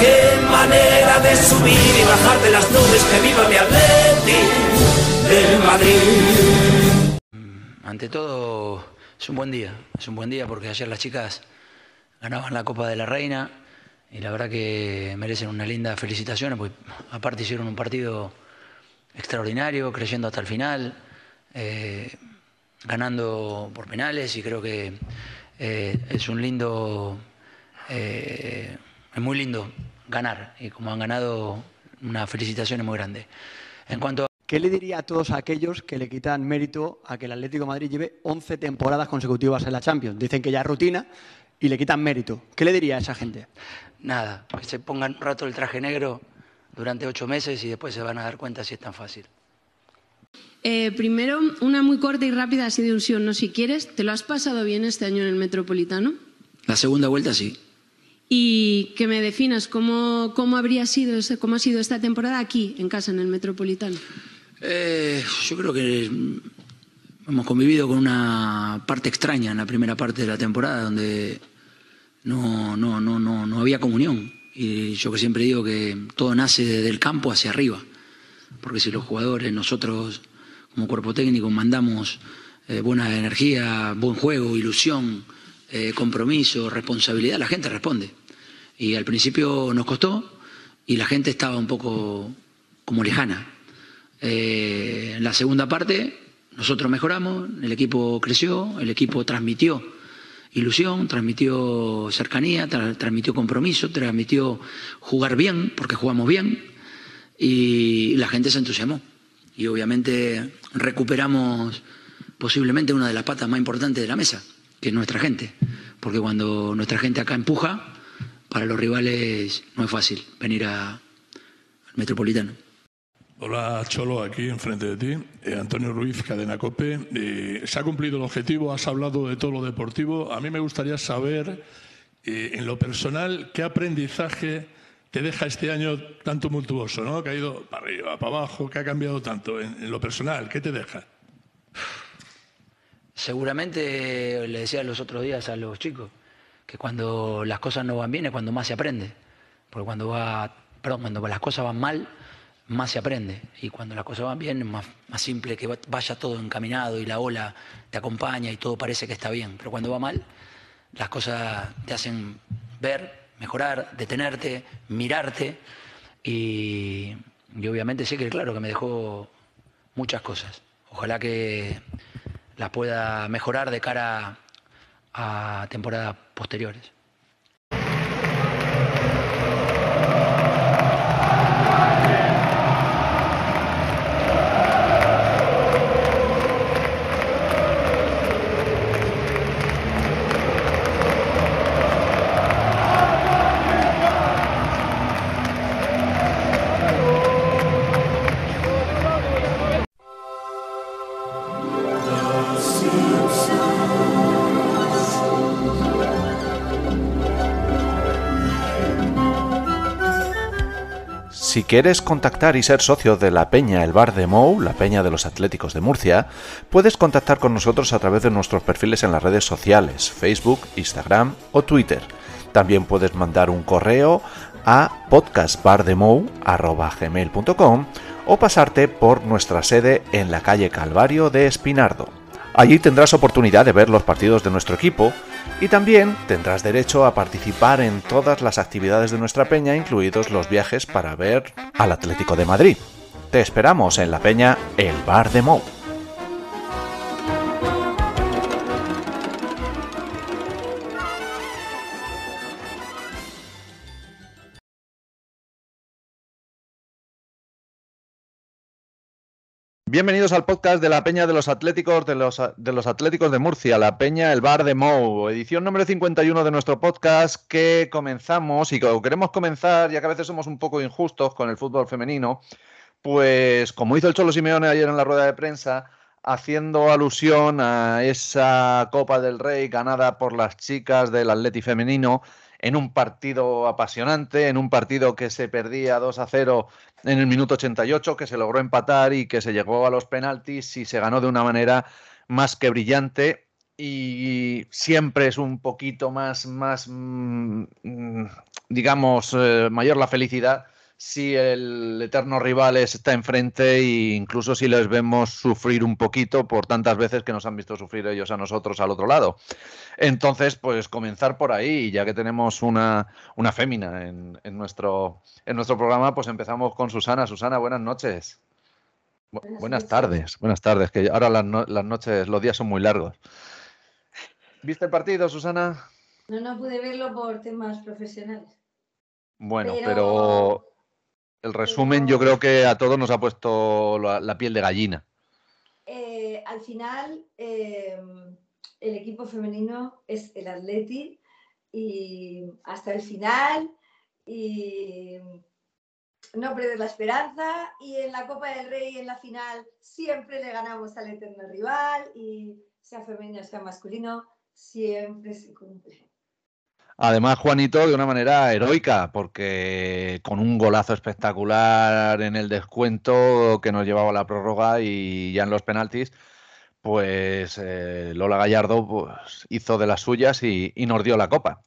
Qué manera de subir y bajar de las nubes, que viva mi Atleti del Madrid. Ante todo, es un buen día, es un buen día porque ayer las chicas ganaban la Copa de la Reina y la verdad que merecen una linda felicitación, porque aparte hicieron un partido extraordinario, creyendo hasta el final, eh, ganando por penales y creo que eh, es un lindo, eh, es muy lindo ganar y como han ganado, una felicitación es muy grande. En cuanto a ¿Qué le diría a todos aquellos que le quitan mérito a que el Atlético de Madrid lleve 11 temporadas consecutivas en la Champions? Dicen que ya es rutina y le quitan mérito. ¿Qué le diría a esa gente? Nada, que se pongan un rato el traje negro durante ocho meses y después se van a dar cuenta si es tan fácil. Eh, primero, una muy corta y rápida así de un sí o no si quieres. ¿Te lo has pasado bien este año en el Metropolitano? La segunda vuelta sí. Y que me definas cómo, cómo habría sido, cómo ha sido esta temporada aquí, en casa, en el Metropolitano. Eh, yo creo que hemos convivido con una parte extraña en la primera parte de la temporada donde no, no, no, no, no había comunión. Y yo que siempre digo que todo nace desde el campo hacia arriba. Porque si los jugadores, nosotros como cuerpo técnico mandamos eh, buena energía, buen juego, ilusión, eh, compromiso, responsabilidad, la gente responde. Y al principio nos costó y la gente estaba un poco como lejana. Eh, en la segunda parte nosotros mejoramos, el equipo creció, el equipo transmitió ilusión, transmitió cercanía, tra- transmitió compromiso, transmitió jugar bien, porque jugamos bien, y la gente se entusiasmó. Y obviamente recuperamos posiblemente una de las patas más importantes de la mesa, que es nuestra gente, porque cuando nuestra gente acá empuja, para los rivales no es fácil venir a- al Metropolitano. Hola Cholo, aquí enfrente de ti. Eh, Antonio Ruiz, Cadena Cope. Eh, se ha cumplido el objetivo, has hablado de todo lo deportivo. A mí me gustaría saber, eh, en lo personal, qué aprendizaje te deja este año tan tumultuoso, ¿no? Que ha ido para arriba, para abajo, que ha cambiado tanto. En, en lo personal, ¿qué te deja? Seguramente le decía los otros días a los chicos que cuando las cosas no van bien es cuando más se aprende. Porque cuando va, perdón, cuando las cosas van mal, más se aprende. Y cuando las cosas van bien es más, más simple que va- vaya todo encaminado y la ola te acompaña y todo parece que está bien. Pero cuando va mal, las cosas te hacen ver, mejorar, detenerte, mirarte. Y, y obviamente sé que, claro, que me dejó muchas cosas. Ojalá que las pueda mejorar de cara a temporadas posteriores. Quieres contactar y ser socio de la Peña El Bar de Mou, la Peña de los Atléticos de Murcia, puedes contactar con nosotros a través de nuestros perfiles en las redes sociales, Facebook, Instagram o Twitter. También puedes mandar un correo a podcastbardemou.gmail.com o pasarte por nuestra sede en la calle Calvario de Espinardo. Allí tendrás oportunidad de ver los partidos de nuestro equipo Y también tendrás derecho a participar en todas las actividades de nuestra peña, incluidos los viajes para ver al Atlético de Madrid. Te esperamos en la peña El Bar de Mou. Bienvenidos al podcast de la Peña de los Atléticos de los, de los Atléticos de Murcia, la Peña El Bar de Mou, edición número 51 de nuestro podcast que comenzamos y que queremos comenzar, ya que a veces somos un poco injustos con el fútbol femenino, pues como hizo el Cholo Simeone ayer en la rueda de prensa, haciendo alusión a esa Copa del Rey ganada por las chicas del Atleti femenino en un partido apasionante, en un partido que se perdía 2 a 0 en el minuto 88, que se logró empatar y que se llegó a los penaltis y se ganó de una manera más que brillante. Y siempre es un poquito más, más mm, mm, digamos, eh, mayor la felicidad si el eterno rival está enfrente e incluso si les vemos sufrir un poquito por tantas veces que nos han visto sufrir ellos a nosotros al otro lado. Entonces, pues comenzar por ahí, ya que tenemos una, una fémina en, nuestro, en nuestro programa, pues empezamos con Susana. Susana, buenas noches. Buenas, tardes, buenas tardes, que ahora las, las noches, los días son muy largos. ¿Viste el partido, Susana? No, no pude verlo por temas profesionales. Bueno, pero el resumen yo creo que a todos nos ha puesto la, piel de gallina. Eh, al final, eh, el equipo femenino es el Atleti y hasta el final y no perder la esperanza y en la Copa del Rey en la final siempre le ganamos al eterno rival y sea femenino sea masculino siempre se cumple. Además, Juanito, de una manera heroica, porque con un golazo espectacular en el descuento que nos llevaba a la prórroga y ya en los penaltis, pues eh, Lola Gallardo pues, hizo de las suyas y, nos dio la copa.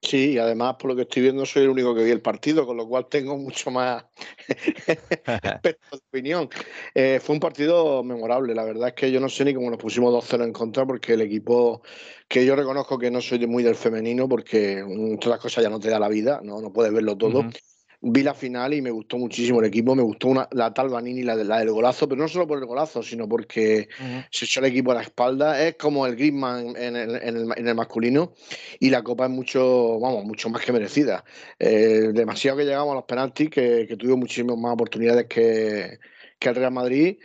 Sí, y además, por lo que estoy viendo, soy el único que vi el partido, con lo cual tengo mucho más opinión. Eh, fue un partido memorable, la verdad es que yo no sé ni cómo nos pusimos 2-0 en contra, porque el equipo que yo reconozco que no soy muy del femenino porque todas las cosas ya no te da la vida, no, no puedes verlo todo. Vi la final y me gustó muchísimo el equipo, me gustó una, la tal Vanini, la, la del golazo, pero no solo por el golazo, sino porque se echó el equipo a la espalda. Es como el Griezmann en el, en el, masculino y la copa es mucho, vamos, mucho más que merecida. Eh, demasiado que llegamos a los penaltis, que, que tuvimos muchísimas más oportunidades que, que el Real Madrid.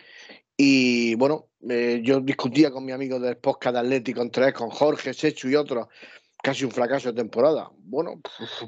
Y bueno, eh, yo discutía con mi amigo del podcast de Atlético entre con Jorge, Sechu y otros, casi un fracaso de temporada. Bueno,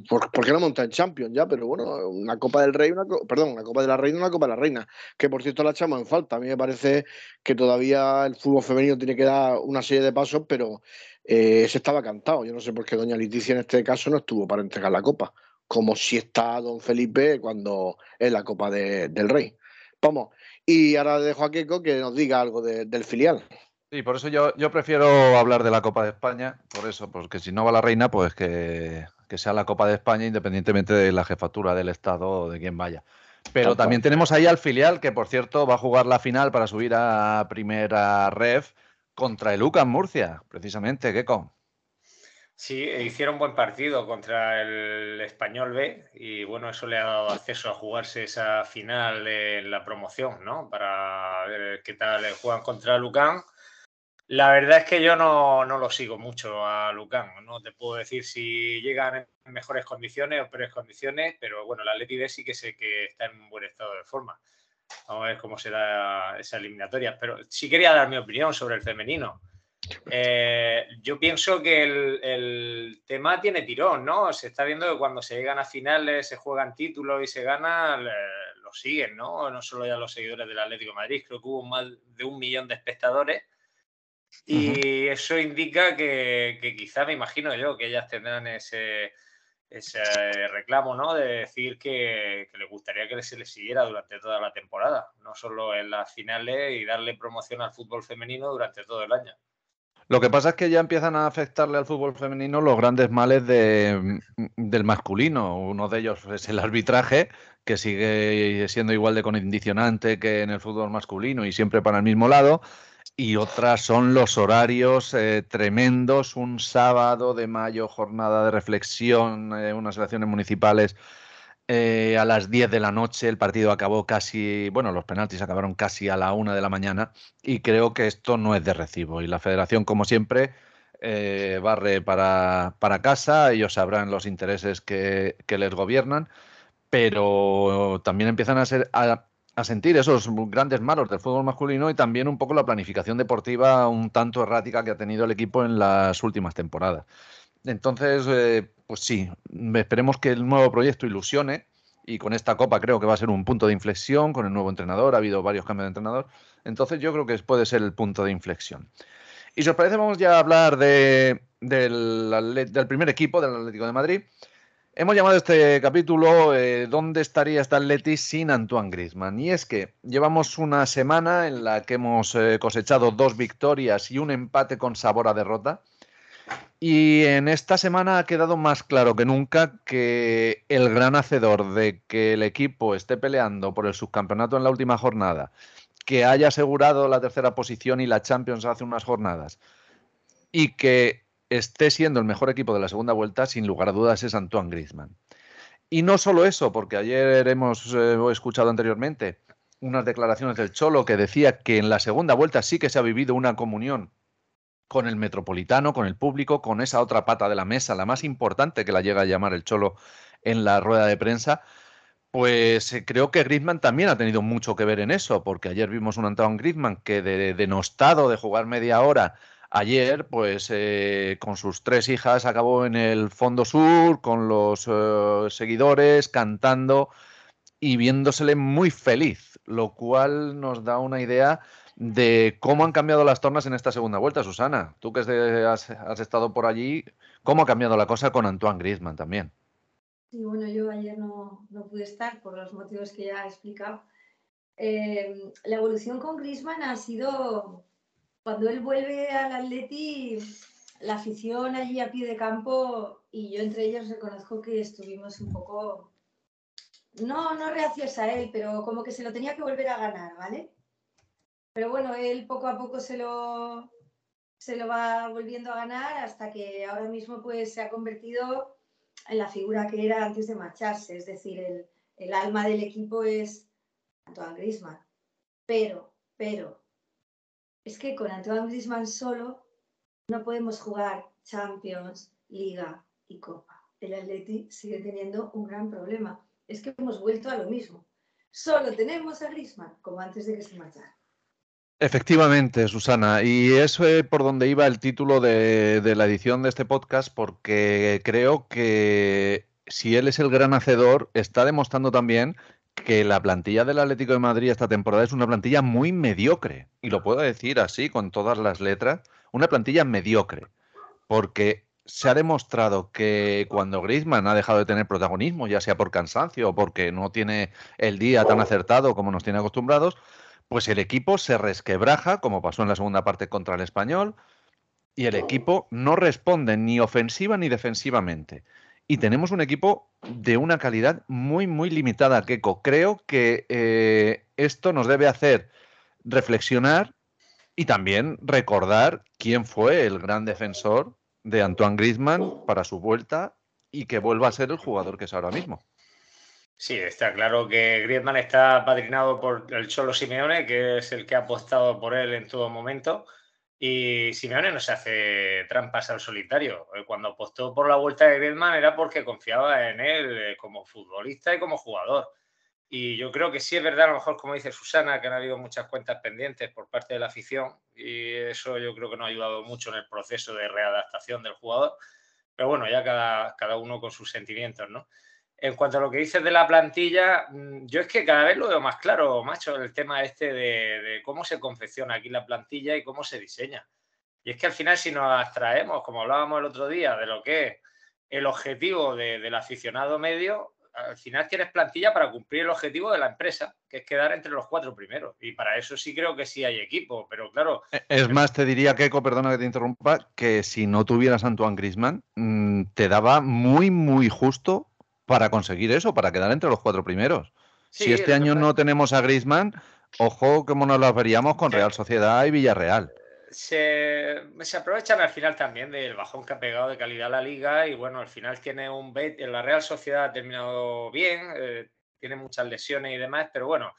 ¿por, qué no monta en Champions ya? Pero bueno, una Copa del Rey, una, perdón, una Copa de la Reina, una Copa de la Reina, que por cierto la echamos en falta. A mí me parece que todavía el fútbol femenino tiene que dar una serie de pasos, pero eh, se estaba cantado. Yo no sé por qué doña Leticia en este caso no estuvo para entregar la Copa, como si está don Felipe cuando es la Copa del Rey. Vamos, y ahora dejo a Keiko que nos diga algo del filial. Sí, por eso yo, yo prefiero hablar de la Copa de España, por eso, porque si no va la reina, pues que, sea la Copa de España independientemente de la jefatura del Estado o de quien vaya. Pero también tenemos ahí al filial, que por cierto va a jugar la final para subir a primera ref contra el UCAM Murcia, precisamente, Keiko. Sí, hicieron buen partido contra el Español B y bueno, eso le ha dado acceso a jugarse esa final en la promoción, ¿no? Para ver qué tal juegan contra Lucan. La verdad es que yo no, lo sigo mucho a Lucan, no te puedo decir si llegan en mejores condiciones o peores condiciones, pero bueno, la Atleti sí que sé que está en un buen estado de forma. Vamos a ver cómo será esa eliminatoria, pero sí quería dar mi opinión sobre el femenino. Eh, yo pienso que el, tema tiene tirón, ¿no? Se está viendo que cuando se llegan a finales, se juegan títulos y se gana, lo siguen, ¿no? No solo ya los seguidores del Atlético Madrid, creo que hubo más de un millón de espectadores. Y eso indica que, quizá, me imagino yo, que ellas tendrán ese, ese reclamo, ¿no? De decir que, que les gustaría que se les siguiera durante toda la temporada, no solo en las finales y darle promoción al fútbol femenino durante todo el año. Lo que pasa es que ya empiezan a afectarle al fútbol femenino los grandes males de, del masculino. Uno de ellos es el arbitraje, que sigue siendo igual de condicionante que en el fútbol masculino y siempre para el mismo lado. Y otras son los horarios eh, tremendos, un sábado de mayo, jornada de reflexión, eh, unas elecciones municipales eh, a las 10 de la noche, el partido acabó casi, bueno, los penaltis acabaron casi a la 1 de la mañana y creo que esto no es de recibo. Y la federación, como siempre, barre para, para, casa, ellos sabrán los intereses que, que les gobiernan, pero también empiezan a ser... A, a sentir esos grandes malos del fútbol masculino y también un poco la planificación deportiva un tanto errática que ha tenido el equipo en las últimas temporadas. Entonces, eh, pues sí, esperemos que el nuevo proyecto ilusione y con esta copa creo que va a ser un punto de inflexión con el nuevo entrenador, ha habido varios cambios de entrenador, entonces yo creo que puede ser el punto de inflexión. Y si os parece, vamos ya a hablar del, del primer equipo del Atlético de Madrid. Hemos llamado este capítulo eh, ¿Dónde estaría esta Atleti sin Antoine Grisman? Y es que llevamos una semana en la que hemos eh, cosechado dos victorias y un empate con sabor a derrota. Y en esta semana ha quedado más claro que nunca que el gran hacedor de que el equipo esté peleando por el subcampeonato en la última jornada, que haya asegurado la tercera posición y la Champions hace unas jornadas, y que esté siendo el mejor equipo de la segunda vuelta, sin lugar a dudas, es Antoine Griezmann. Y no solo eso, porque ayer hemos eh, escuchado anteriormente unas declaraciones del Cholo que decía que en la segunda vuelta sí que se ha vivido una comunión con el metropolitano, con el público, con esa otra pata de la mesa, la más importante que la llega a llamar el Cholo en la rueda de prensa. Pues eh, creo que Griezmann también ha tenido mucho que ver en eso, porque ayer vimos un Antoine Griezmann que de, denostado de jugar media hora Ayer, pues eh, con sus tres hijas, acabó en el Fondo Sur, con los eh, seguidores, cantando y viéndosele muy feliz, lo cual nos da una idea de cómo han cambiado las tornas en esta segunda vuelta, Susana. Tú que has, estado por allí, ¿cómo ha cambiado la cosa con Antoine Griezmann también? Sí, bueno, yo ayer no, pude estar por los motivos que ya he explicado. Eh, la evolución con Griezmann ha sido cuando él vuelve al Atleti, la afición allí a pie de campo y yo entre ellos reconozco que estuvimos un poco, no, no reacios a él, pero como que se lo tenía que volver a ganar, ¿vale? Pero bueno, él poco a poco se lo, se lo va volviendo a ganar hasta que ahora mismo pues se ha convertido en la figura que era antes de marcharse, es decir, el, el alma del equipo es Antoine Griezmann. Pero, pero, es que con Antoine Griezmann solo no podemos jugar Champions, Liga y Copa. El Atleti sigue teniendo un gran problema. Es que hemos vuelto a lo mismo. Solo tenemos a Griezmann como antes de que se marchara. Efectivamente, Susana, y eso es por donde iba el título de, la edición de este podcast, porque creo que si él es el gran hacedor, está demostrando también que la plantilla del Atlético de Madrid esta temporada es una plantilla muy mediocre. Y lo puedo decir así, con todas las letras, una plantilla mediocre. Porque se ha demostrado que cuando Griezmann ha dejado de tener protagonismo, ya sea por cansancio o porque no tiene el día tan acertado como nos tiene acostumbrados, pues el equipo se resquebraja, como pasó en la segunda parte contra el español, y el equipo no responde ni ofensiva ni defensivamente y tenemos un equipo de una calidad muy, muy limitada, Keco. Creo que eh, esto nos debe hacer reflexionar y también recordar quién fue el gran defensor de Antoine Griezmann para su vuelta y que vuelva a ser el jugador que es ahora mismo. Sí, está claro que Griezmann está padrinado por el Cholo Simeone, que es el que ha apostado por él en todo momento. Y Simeone no se hace trampas al solitario. Eh, cuando apostó por la vuelta de Griezmann era porque confiaba en él eh, como futbolista y como jugador. Y yo creo que sí es verdad, a lo mejor como dice Susana, que han habido muchas cuentas pendientes por parte de la afición y eso yo creo que no ha ayudado mucho en el proceso de readaptación del jugador. Pero bueno, ya cada, cada uno con sus sentimientos, ¿no? En cuanto a lo que dices de la plantilla, mm, yo es que cada vez lo veo más claro, macho, el tema este de, cómo se confecciona aquí la plantilla y cómo se diseña. Y es que al final si nos abstraemos, como hablábamos el otro día, de lo que es el objetivo del aficionado medio, al final tienes plantilla para cumplir el objetivo de la empresa, que es quedar entre los cuatro primeros. Y para eso sí creo que sí hay equipo, pero claro. E, es más, te diría, Keiko, perdona que te interrumpa, que si no tuvieras Antoine Grisman, mm, te daba muy, muy justo para conseguir eso, para quedar entre los cuatro primeros. si este año no tenemos a Griezmann, ojo como nos las veríamos con Real Sociedad y Villarreal. Se, se, aprovechan al final también del bajón que ha pegado de calidad la liga y bueno, al final tiene un bet, la Real Sociedad ha terminado bien, eh, tiene muchas lesiones y demás, pero bueno,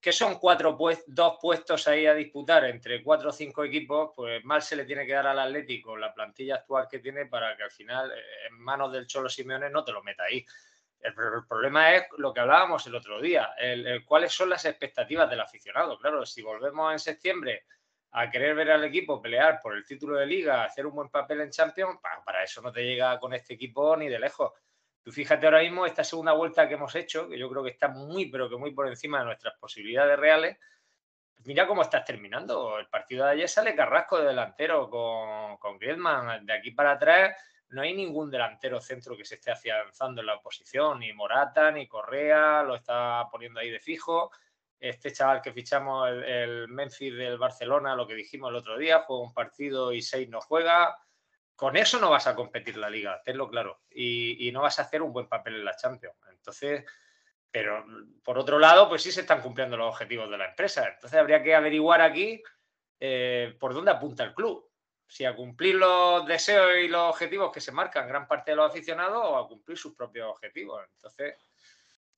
que son cuatro dos puestos ahí a disputar entre cuatro o cinco equipos, pues mal se le tiene que dar al Atlético la plantilla actual que tiene para que al final eh, en manos del Cholo Simeone no te lo meta ahí. El, problema es lo que hablábamos el otro día, el, cuáles son las expectativas del aficionado. Claro, si volvemos en septiembre a querer ver al equipo pelear por el título de liga, hacer un buen papel en Champions, para eso no te llega con este equipo ni de lejos. Tú fíjate ahora mismo esta segunda vuelta que hemos hecho, que yo creo que está muy, pero que muy por encima de nuestras posibilidades reales. Mira cómo estás terminando. El partido de ayer sale Carrasco de delantero con, con Griezmann. De aquí para atrás no hay ningún delantero centro que se esté afianzando en la oposición. Ni Morata, ni Correa, lo está poniendo ahí de fijo. Este chaval que fichamos, el, el Memphis del Barcelona, lo que dijimos el otro día, juega un partido y seis no juega con eso no vas a competir la liga, tenlo claro, y, no vas a hacer un buen papel en la Champions. Entonces, pero por otro lado, pues sí se están cumpliendo los objetivos de la empresa. Entonces habría que averiguar aquí eh, por dónde apunta el club. Si a cumplir los deseos y los objetivos que se marcan gran parte de los aficionados o a cumplir sus propios objetivos. Entonces,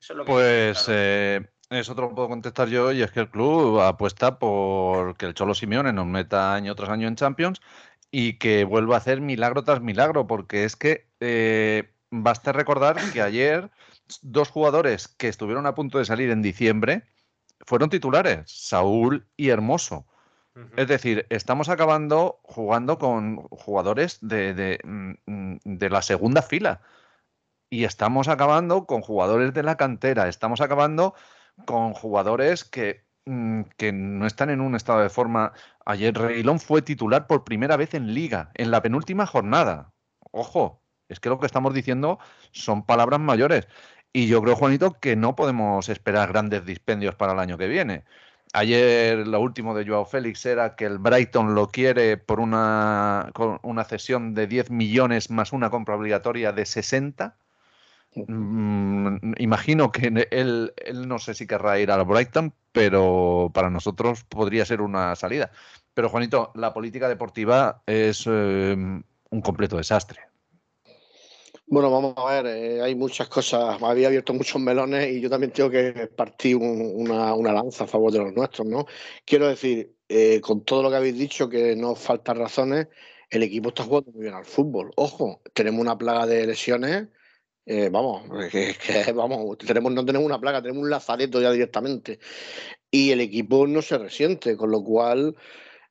eso es lo que... Pues eh, eso te lo puedo contestar yo y es que el club apuesta por que el Cholo Simeone nos meta año tras año en Champions y que vuelva a hacer milagro tras milagro, porque es que eh, basta recordar que ayer dos jugadores que estuvieron a punto de salir en diciembre fueron titulares, Saúl y Hermoso. Es decir, estamos acabando jugando con jugadores de, de, mm, de, la segunda fila. Y estamos acabando con jugadores de la cantera. Estamos acabando con jugadores que que no están en un estado de forma. Ayer Reilón fue titular por primera vez en liga, en la penúltima jornada. Ojo, es que lo que estamos diciendo son palabras mayores. Y yo creo, Juanito, que no podemos esperar grandes dispendios para el año que viene. Ayer lo último de Joao Félix era que el Brighton lo quiere por una, con una cesión de 10 millones más una compra obligatoria de 60. Mm, imagino que él, él, no sé si querrá ir al Brighton, pero para nosotros podría ser una salida. Pero Juanito, la política deportiva es eh, un completo desastre. Bueno, vamos a ver, eh, hay muchas cosas, había abierto muchos melones y yo también tengo que partir una, una, lanza a favor de los nuestros, ¿no? Quiero decir, eh, con todo lo que habéis dicho, que no faltan razones, el equipo está jugando muy bien al fútbol. Ojo, tenemos una plaga de lesiones eh, vamos, que, vamos, tenemos, no tenemos una plaga, tenemos un lazareto ya directamente. Y el equipo no se resiente, con lo cual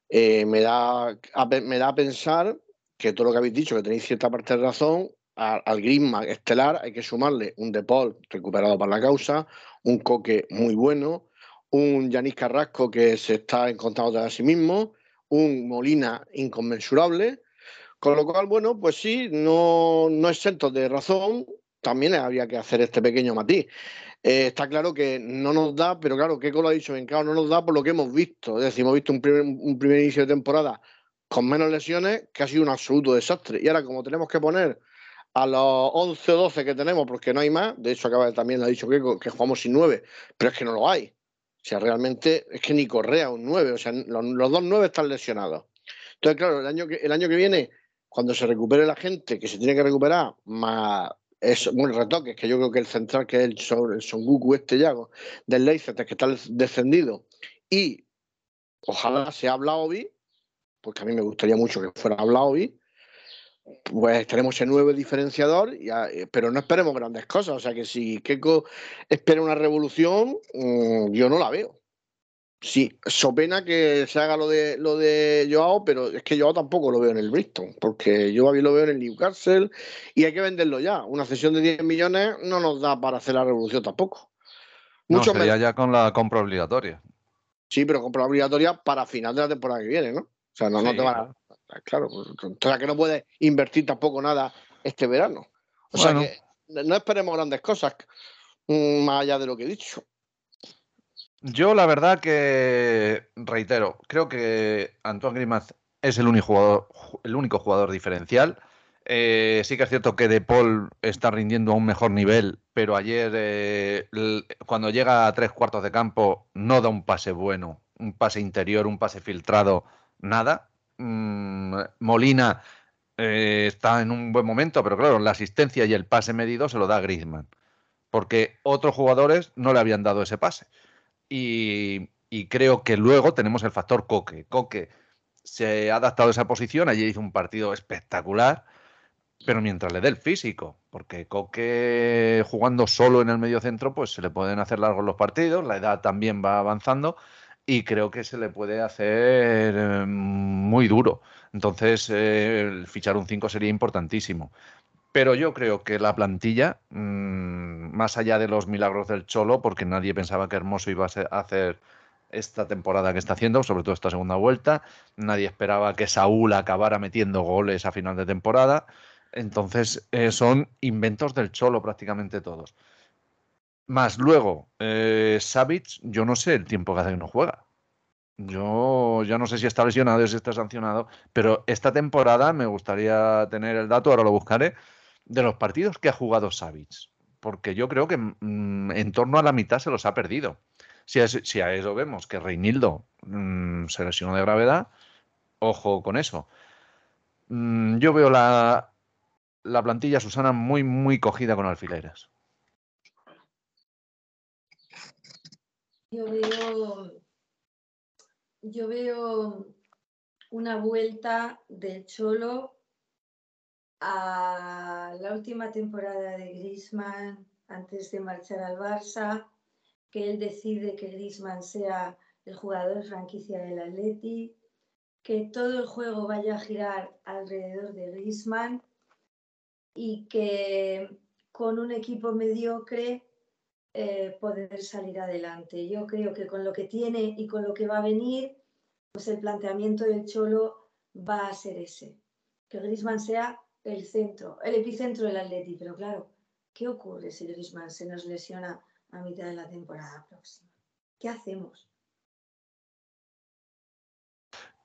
eh, me, da me da a pensar que todo lo que habéis dicho, que tenéis cierta parte de razón, al Griezmann estelar hay que sumarle un De Paul recuperado para la causa, un Coque muy bueno, un Yanis Carrasco que se está encontrando a sí mismo, un Molina inconmensurable. Con lo cual, bueno, pues sí, no, no exento de razón, también habría que hacer este pequeño matiz. Eh, está claro que no nos da, pero claro, Keiko lo ha dicho bien no nos da por lo que hemos visto. Es decir, hemos visto un primer, un primer inicio de temporada con menos lesiones que ha sido un absoluto desastre. Y ahora, como tenemos que poner a los 11 o 12 que tenemos, porque no hay más, de hecho, acaba también lo ha dicho Keiko, que jugamos sin 9, pero es que no lo hay. O sea, realmente es que ni Correa un 9, o sea, los, los dos 9 están lesionados. Entonces, claro, el año, que, el año que viene, cuando se recupere la gente que se tiene que recuperar, más es un retoque, que yo creo que el central, que es el, Son, el Son Goku este Yago, del Leicester, que está descendido, y ojalá sea Blaovi, porque a mí me gustaría mucho que fuera Blaovi, pues tenemos ese nuevo diferenciador, eh, pero no esperemos grandes cosas. O sea que si Keiko espera una revolución, mm, yo no la veo. Sí, so pena que se haga lo de lo de Joao, pero es que Joao tampoco lo veo en el Bristol, porque yo lo veo en el Newcastle y hay que venderlo ya. Una cesión de 10 millones no nos da para hacer la revolución tampoco. Mucho no, sería ya con la compra obligatoria. Sí, pero compra obligatoria para final de la temporada que viene, ¿no? O sea, no, no te van a. Claro, pues, o sea que no puedes invertir tampoco nada este verano. O sea que no esperemos grandes cosas mm, más allá de lo que he dicho. Yo la verdad que, reitero, creo que Antoine Grimace es el único jugador, el único jugador diferencial. Eh, sí que es cierto que De Paul está rindiendo a un mejor nivel, pero ayer eh, cuando llega a tres cuartos de campo no da un pase bueno, un pase interior, un pase filtrado, nada. Mm, Molina eh, está en un buen momento, pero claro, la asistencia y el pase medido se lo da Griezmann, porque otros jugadores no le habían dado ese pase. Y, creo que luego tenemos el factor Coque. Coque se ha adaptado a esa posición, ayer hizo un partido espectacular pero mientras le dé el físico, porque Coque jugando solo en el medio centro, pues se le pueden hacer largos los partidos, la edad también va avanzando y creo que se le puede hacer em, muy duro. Entonces, eh, fichar un 5 sería importantísimo. Pero yo creo que la plantilla, mm, más allá de los milagros del Cholo, porque nadie pensaba que Hermoso iba a hacer esta temporada que está haciendo, sobre todo esta segunda vuelta, nadie esperaba que Saúl acabara metiendo goles a final de temporada. Entonces, eh, son inventos del cholo prácticamente todos. Más luego, eh, yo no sé el tiempo que hace que no juega. Yo ya no sé si está lesionado si está sancionado, pero esta temporada me gustaría tener el dato, ahora lo buscaré, de los partidos que ha jugado Savic. Porque yo creo que mm, en torno a la mitad se los ha perdido. Si a, eso vemos que Reinildo mm, se lesionó de gravedad, ojo con eso. Mm, yo veo la, la plantilla, Susana, muy, muy cogida con alfileres. Yo veo, yo veo una vuelta del Cholo a la última temporada de Grisman antes de marchar al Barça, que él decide que Grisman sea el jugador franquicia del Atleti, que todo el juego vaya a girar alrededor de Grisman y que con un equipo mediocre eh, poder salir adelante. Yo creo que con lo que tiene y con lo que va a venir, pues el planteamiento del Cholo va a ser ese, que Grisman sea el centro, el epicentro del Atleti, pero claro, ¿qué ocurre si Grisman se nos lesiona a mitad de la temporada próxima? ¿Qué hacemos?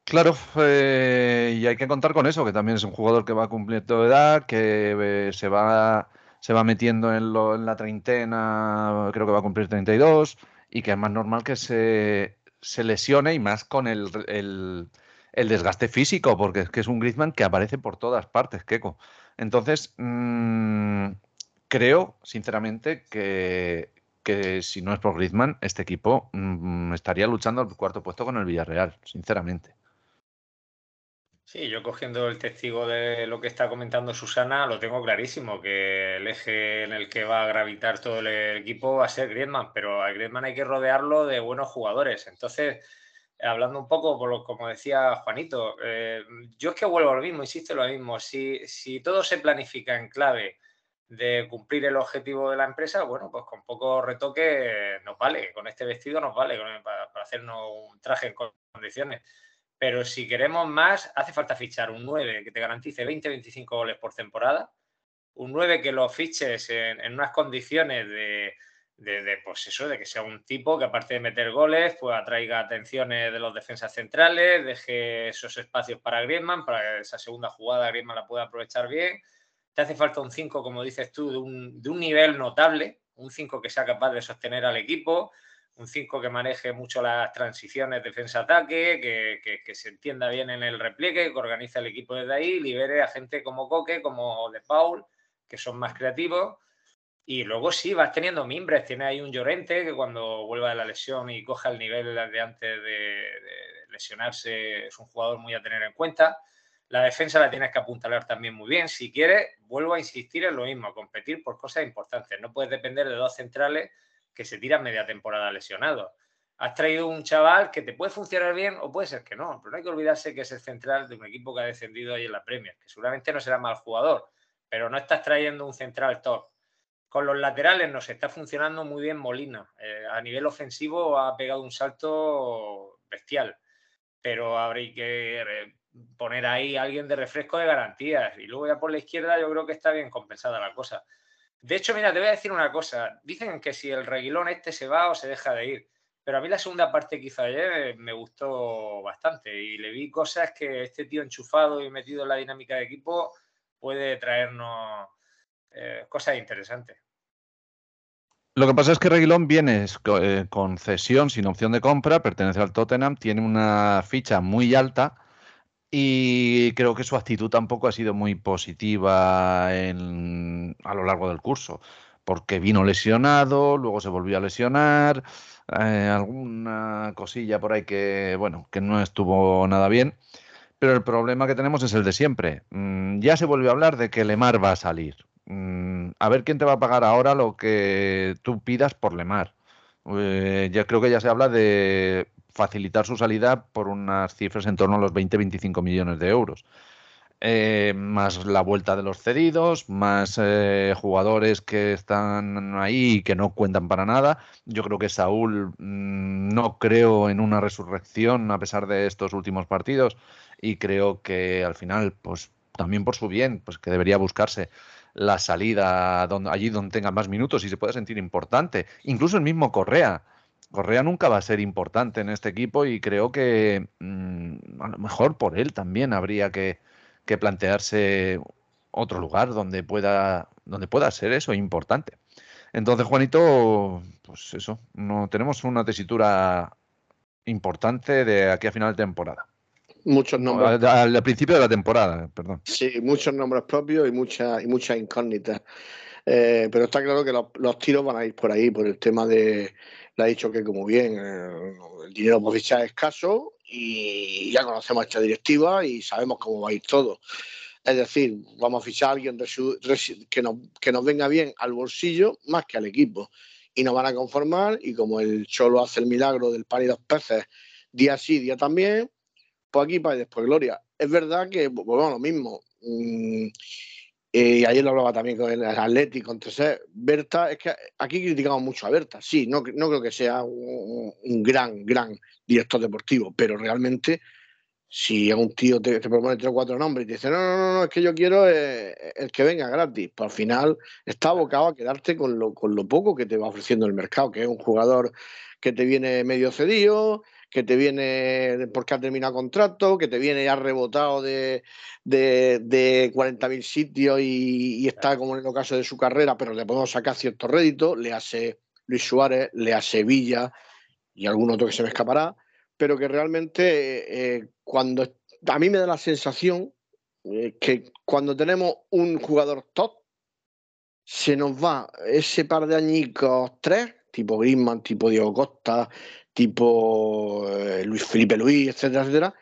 Claro, eh, y hay que contar con eso, que también es un jugador que va cumpliendo edad, que eh, se va se va metiendo en, la treintena, creo que va a cumplir 32, y que es más normal que se, lesione y más con el, desgaste físico, porque es que es un Griezmann que aparece por todas partes, Keco. Entonces, mm, creo, sinceramente, que, que si no es por Griezmann, este equipo mm, estaría luchando al cuarto puesto con el Villarreal, sinceramente. Sí, yo cogiendo el testigo de lo que está comentando Susana, lo tengo clarísimo, que el eje en el que va a gravitar todo el equipo va a ser Griezmann, pero a Griezmann hay que rodearlo de buenos jugadores. Entonces, hablando un poco, por lo, como decía Juanito, eh, yo es que vuelvo a lo mismo, insisto en lo mismo, si, si todo se planifica en clave de cumplir el objetivo de la empresa, bueno, pues con poco retoque nos vale, con este vestido nos vale para, para hacernos un traje en condiciones. Pero si queremos más, hace falta fichar un 9 que te garantice 20-25 goles por temporada, un 9 que lo fiches en, unas condiciones de, pues eso, de que sea un tipo que aparte de meter goles, pues atraiga atenciones de los defensas centrales, deje esos espacios para Griezmann, para que esa segunda jugada Griezmann la pueda aprovechar bien. Te hace falta un 5, como dices tú, de un, de un nivel notable, un 5 que sea capaz de sostener al equipo, un 5 que maneje mucho las transiciones defensa-ataque, que, se entienda bien en el repliegue, que organice el equipo desde ahí, libere a gente como Coque, como De Paul, que son más creativos. Y luego sí, vas teniendo mimbres. Tiene ahí un Llorente que cuando vuelva de la lesión y coja el nivel de antes de, lesionarse, es un jugador muy a tener en cuenta. La defensa la tienes que apuntalar también muy bien. Si quieres, vuelvo a insistir en lo mismo, competir por cosas importantes. No puedes depender de dos centrales que se tiran media temporada lesionado. Has traído un chaval que te puede funcionar bien o puede ser que no, pero no hay que olvidarse que es el central de un equipo que ha descendido ahí en la Premier, que seguramente no será mal jugador, pero no estás trayendo un central top. Con los laterales nos está funcionando muy bien Molina. Eh, a nivel ofensivo ha pegado un salto bestial, pero habría que eh, poner ahí a alguien de refresco de garantías. Y luego ya por la izquierda yo creo que está bien compensada la cosa. De hecho, mira, te voy a decir una cosa. Dicen que si el reguilón este se va o se deja de ir. Pero a mí la segunda parte que hizo ayer me gustó bastante y le vi cosas que este tío enchufado y metido en la dinámica de equipo puede traernos eh, cosas interesantes. Lo que pasa es que Reguilón viene eh, con cesión sin opción de compra, pertenece al Tottenham, tiene una ficha muy alta y creo que su actitud tampoco ha sido muy positiva a lo largo del curso, porque vino lesionado, luego se volvió a lesionar, eh, alguna cosilla por ahí que, bueno, que no estuvo nada bien. Pero el problema que tenemos es el de siempre. Mm, ya se volvió a hablar de que Lemar va a salir. Mm, a ver quién te va a pagar ahora lo que tú pidas por Lemar. Eh, ya creo que ya se habla de facilitar su salida por unas cifras en torno a los 20-25 millones de euros. Eh, más la vuelta de los cedidos, más eh, jugadores que están ahí y que no cuentan para nada. Yo creo que Saúl mm, no creo en una resurrección a pesar de estos últimos partidos y creo que al final, pues también por su bien, pues que debería buscarse la salida donde, allí donde tenga más minutos y se pueda sentir importante. Incluso el mismo Correa. Correa nunca va a ser importante en este equipo y creo que mm, a lo mejor por él también habría que, que, plantearse otro lugar donde pueda, donde pueda ser eso importante. Entonces, Juanito, pues eso, no tenemos una tesitura importante de aquí a final de temporada. Muchos nombres. Al, principio de la temporada, perdón. Sí, muchos nombres propios y muchas y muchas incógnitas. Eh, pero está claro que los, tiros van a ir por ahí, por el tema de, le ha dicho que como bien, eh, el dinero por fichar es escaso y ya conocemos esta directiva y sabemos cómo va a ir todo. Es decir, vamos a fichar a alguien que, nos, que nos venga bien al bolsillo más que al equipo. Y nos van a conformar y como el Cholo hace el milagro del pan y dos peces día sí, día también, aquí para después Gloria. Es verdad que, a lo mismo. Mm, y ayer lo hablaba también con el Atlético, entonces Berta, es que aquí criticamos mucho a Berta, sí, no, no creo que sea un, gran, gran director deportivo, pero realmente si a un tío te, propone tres o cuatro nombres y te dice, no, no, no, no es que yo quiero eh, el que venga gratis, pues al final está abocado a quedarte con lo, con lo poco que te va ofreciendo el mercado, que es un jugador que te viene medio cedido, que te viene porque ha terminado contrato, que te viene ya rebotado de, de, de 40.000 sitios y, está como en el caso de su carrera, pero le podemos sacar cierto rédito, le hace Luis Suárez, le hace Villa y algún otro que se me escapará, pero que realmente eh, cuando a mí me da la sensación eh, que cuando tenemos un jugador top, se nos va ese par de añicos, tres, tipo Griezmann, tipo Diego Costa, tipo eh, Luis Felipe Luis, etcétera, etcétera.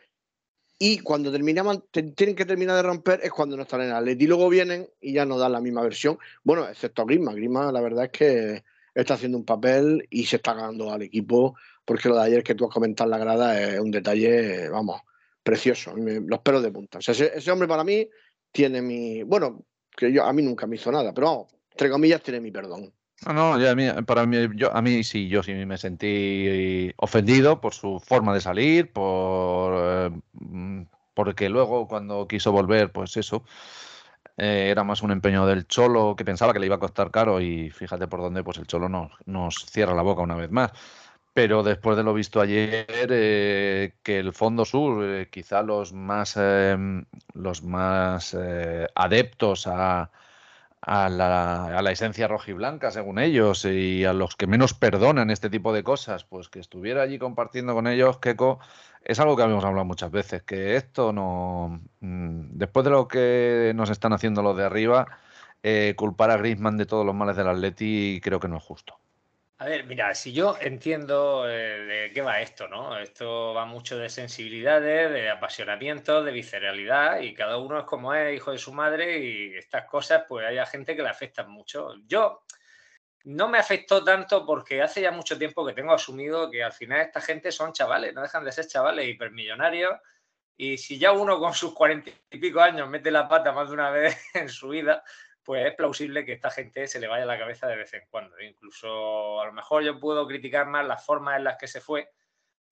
Y cuando terminaban, tienen que terminar de romper es cuando no están en el Y luego vienen y ya no dan la misma versión. Bueno, excepto Grima. Grima, la verdad es que está haciendo un papel y se está ganando al equipo, porque lo de ayer que tú has comentado en la grada es un detalle, vamos, precioso. Los pelos de punta. ese, ese, hombre para mí tiene mi. Bueno, que yo a mí nunca me hizo nada, pero vamos, entre comillas, tiene mi perdón. No, ya para mí, yo, a mí sí, yo sí me sentí ofendido por su forma de salir, por eh, porque luego cuando quiso volver, pues eso, eh, era más un empeño del Cholo que pensaba que le iba a costar caro y fíjate por dónde, pues el Cholo nos, nos cierra la boca una vez más. Pero después de lo visto ayer, eh, que el Fondo Sur, quizá los más, los más adeptos a, a la, a la, esencia rojiblanca, según ellos, y a los que menos perdonan este tipo de cosas, pues que estuviera allí compartiendo con ellos, Keiko, es algo que habíamos hablado muchas veces, que esto no. Mm, después de lo que nos están haciendo los de arriba, eh, culpar a Griezmann de todos los males del Atleti creo que no es justo. A ver, mira, si yo entiendo eh, de qué va esto, ¿no? Esto va mucho de sensibilidades, de apasionamiento, de visceralidad y cada uno es como es, hijo de su madre y estas cosas pues hay gente que le afectan mucho. Yo no me afectó tanto porque hace ya mucho tiempo que tengo asumido que al final esta gente son chavales, no dejan de ser chavales hipermillonarios y si ya uno con sus cuarenta y pico años mete la pata más de una vez en su vida, pues es plausible que esta gente se le vaya la cabeza de vez en cuando. Incluso a lo mejor yo puedo criticar más las formas en las que se fue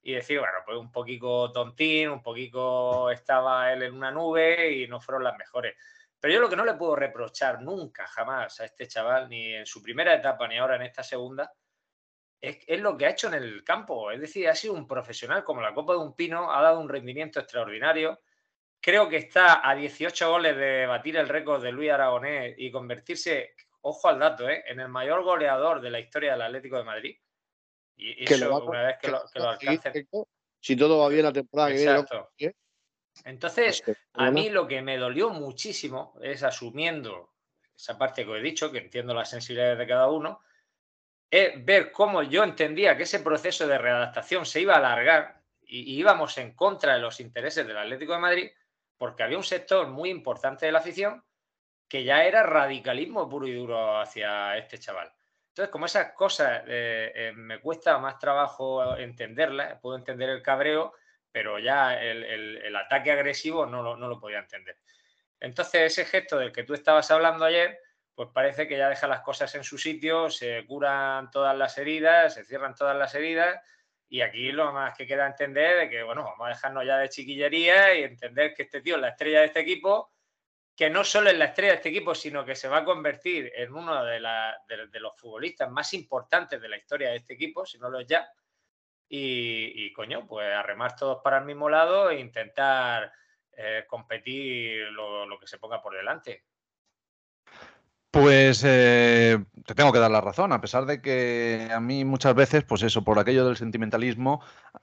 y decir, bueno, pues un poquito tontín, un poquito estaba él en una nube y no fueron las mejores. Pero yo lo que no le puedo reprochar nunca, jamás a este chaval, ni en su primera etapa ni ahora en esta segunda, es, es, lo que ha hecho en el campo. Es decir, ha sido un profesional como la Copa de un Pino, ha dado un rendimiento extraordinario creo que está a 18 goles de batir el récord de Luis Aragonés y convertirse, ojo al dato, ¿eh? en el mayor goleador de la historia del Atlético de Madrid. Y eso, una vez que lo, que alcance. Si todo va bien la temporada Exacto. Entonces, pues a mí lo que me dolió muchísimo es asumiendo esa parte que he dicho, que entiendo las sensibilidades de cada uno, es ver cómo yo entendía que ese proceso de readaptación se iba a alargar y, íbamos en contra de los intereses del Atlético de Madrid, porque había un sector muy importante de la afición que ya era radicalismo puro y duro hacia este chaval. Entonces, como esas cosas eh, eh, me cuesta más trabajo entenderlas, puedo entender el cabreo, pero ya el, ataque agresivo no lo, no lo podía entender. Entonces, ese gesto del que tú estabas hablando ayer, pues parece que ya deja las cosas en su sitio, se curan todas las heridas, se cierran todas las heridas y aquí lo más que queda entender es que, bueno, vamos a dejarnos ya de chiquillería y entender que este tío es la estrella de este equipo, que no solo es la estrella de este equipo, sino que se va a convertir en uno de, los futbolistas más importantes de la historia de este equipo, si no lo es ya. Y, coño, pues arremar todos para el mismo lado e intentar eh, competir lo, que se ponga por delante. Pues eh, te tengo que dar la razón, a pesar de que a mí muchas veces, pues eso, por aquello del sentimentalismo,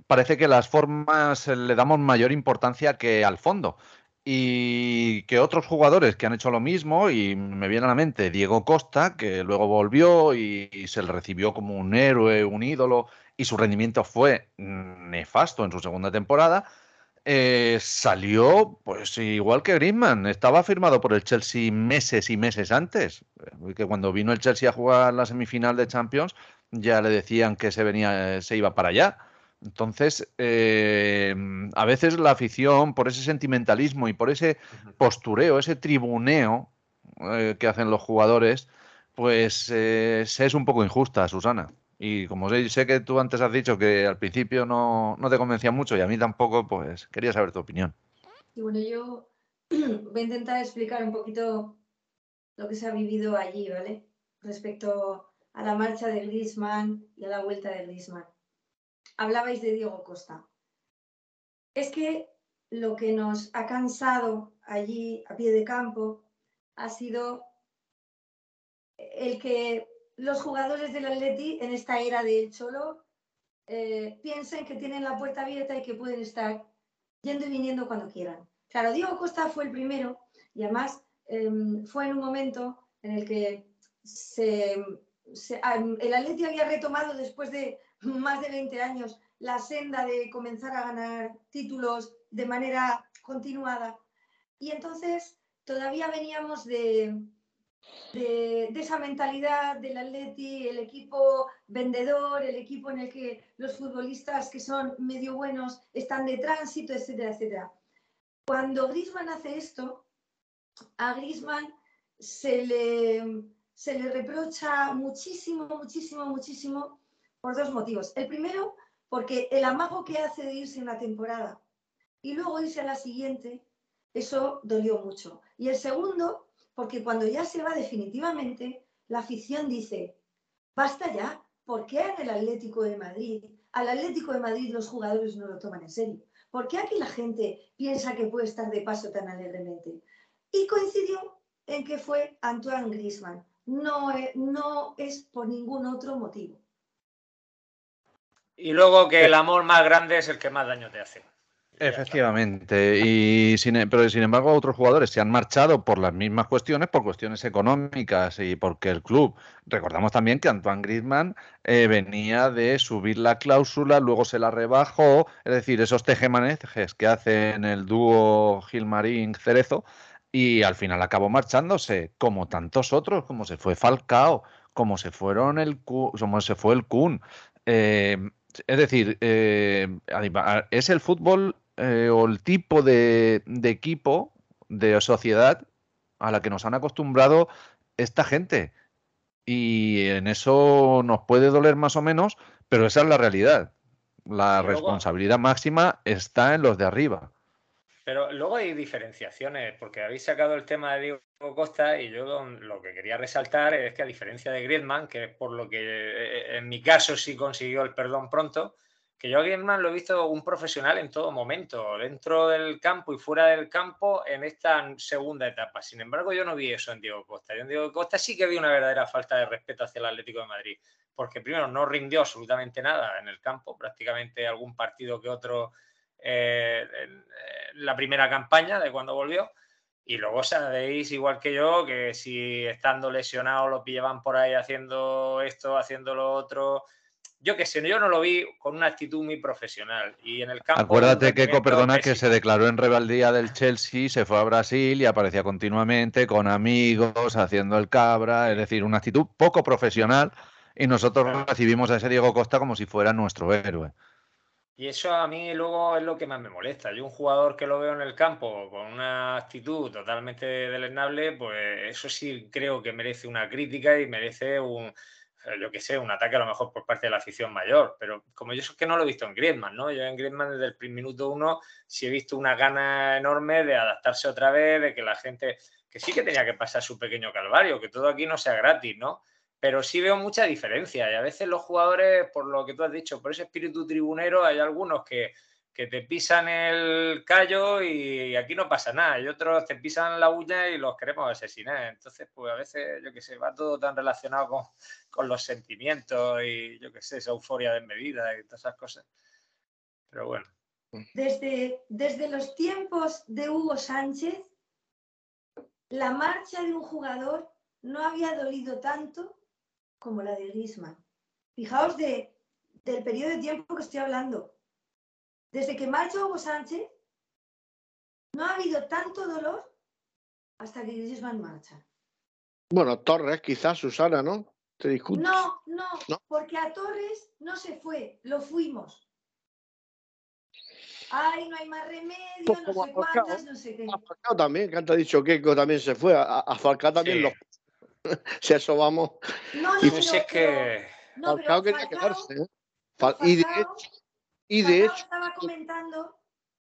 parece que las formas le damos mayor importancia que al fondo. Y que otros jugadores que han hecho lo mismo, y me viene a la mente Diego Costa, que luego volvió y, y se le recibió como un héroe, un ídolo, y su rendimiento fue nefasto en su segunda temporada, eh, salió, pues igual que Griezmann, estaba firmado por el Chelsea meses y meses antes, eh, que cuando vino el Chelsea a jugar la semifinal de Champions ya le decían que se venía, se iba para allá. Entonces, eh, a veces la afición, por ese sentimentalismo y por ese postureo, ese tribuneo que hacen los jugadores, pues es un poco injusta, Susana. Y como sé, que tú antes has dicho que al principio no, te convencía mucho y a mí tampoco, pues quería saber tu opinión. Y bueno, yo voy a intentar explicar un poquito lo que se ha vivido allí, ¿vale? Respecto a la marcha de Griezmann y a la vuelta de Griezmann. Hablabais de Diego Costa. Es que lo que nos ha cansado allí a pie de campo ha sido el que los jugadores del Atleti en esta era del Cholo eh, piensen que tienen la puerta abierta y que pueden estar yendo y viniendo cuando quieran. Claro, Diego Costa fue el primero y además em, fue en un momento en el que el Atleti había retomado después de más de 20 años la senda de comenzar a ganar títulos de manera continuada. Y entonces todavía veníamos de, de, esa mentalidad del Atleti, el equipo vendedor, el equipo en el que los futbolistas que son medio buenos están de tránsito, etcétera, etcétera. Cuando Griezmann hace esto, a Griezmann se le, se le reprocha muchísimo, muchísimo, muchísimo por dos motivos. El primero, porque el amago que hace de irse una temporada y luego irse a la siguiente, eso dolió mucho. Y el segundo, porque cuando ya se va definitivamente, la afición dice, basta ya, ¿por qué en el Atlético de Madrid, al Atlético de Madrid los jugadores no lo toman en serio? ¿Por qué aquí la gente piensa que puede estar de paso tan alegremente? Y coincidió en que fue Antoine Griezmann. No, e, no es por ningún otro motivo. Y luego que el amor más grande es el que más daño te hace. Efectivamente, y sin, pero sin embargo otros jugadores se han marchado por las mismas cuestiones, por cuestiones económicas y porque el club, recordamos también que Antoine Griezmann eh, venía de subir la cláusula, luego se la rebajó, es decir, esos tejemanejes que hacen el dúo Gilmarín-Cerezo y al final acabó marchándose, como tantos otros, como se fue Falcao, como se fueron el como se fue el Kun. Eh, es decir, eh, es el fútbol eh, o el tipo de, equipo, de sociedad a la que nos han acostumbrado esta gente. Y en eso nos puede doler más o menos, pero esa es la realidad. La responsabilidad máxima está en los de arriba. Pero luego hay diferenciaciones, porque habéis sacado el tema de Diego Costa y yo lo que quería resaltar es que a diferencia de Griezmann, que es por lo que eh, en mi caso sí consiguió el perdón pronto, que yo a Griezmann lo he visto un profesional en todo momento, dentro del campo y fuera del campo en esta segunda etapa. Sin embargo, yo no vi eso en Diego Costa. Yo en Diego Costa sí que vi una verdadera falta de respeto hacia el Atlético de Madrid, porque primero no rindió absolutamente nada en el campo, prácticamente algún partido que otro eh, en la primera campaña de cuando volvió. Y luego sabéis, igual que yo, que si estando lesionado lo pillaban por ahí haciendo esto, haciendo lo otro, yo qué sé, yo no lo vi con una actitud muy profesional. Y en el campo. Acuérdate, que perdona, que se declaró en rebeldía del Chelsea, se fue a Brasil y aparecía continuamente con amigos, haciendo el cabra, es decir, una actitud poco profesional. Y nosotros recibimos a ese Diego Costa como si fuera nuestro héroe. Y eso a mí luego es lo que más me molesta. Yo un jugador que lo veo en el campo con una actitud totalmente deleznable, pues eso sí creo que merece una crítica y merece un, yo qué sé, un ataque a lo mejor por parte de la afición mayor, pero como yo es que no lo he visto en Griezmann, ¿no? Yo en Griezmann desde el minuto uno sí he visto una gana enorme de adaptarse otra vez, de que la gente, que sí que tenía que pasar su pequeño calvario, que todo aquí no sea gratis, ¿no? Pero sí veo mucha diferencia y a veces los jugadores, por lo que tú has dicho, por ese espíritu tribunero, hay algunos que que te pisan el callo y aquí no pasa nada. Y otros te pisan la uña y los queremos asesinar. Entonces, pues a veces, yo qué sé, va todo tan relacionado con, los sentimientos y yo qué sé, esa euforia de medida y todas esas cosas. Pero bueno. Desde, desde los tiempos de Hugo Sánchez, la marcha de un jugador no había dolido tanto como la de Griezmann. Fijaos de, del periodo de tiempo que estoy hablando desde que marchó Hugo Sánchez, no ha habido tanto dolor hasta que Griezmann marcha. Bueno, Torres, quizás, Susana, ¿no? ¿Te discutes? No, no, porque a Torres no se fue, lo fuimos. Ay, no hay más remedio, pues no sé cuántas, no sé qué. A Falcao también, que antes ha dicho que también se fue, a, a Falcao también lo si eso vamos. No, no, y pues es que... No, Falcao quería quedarse, ¿eh? y de hecho, y de hecho, estaba comentando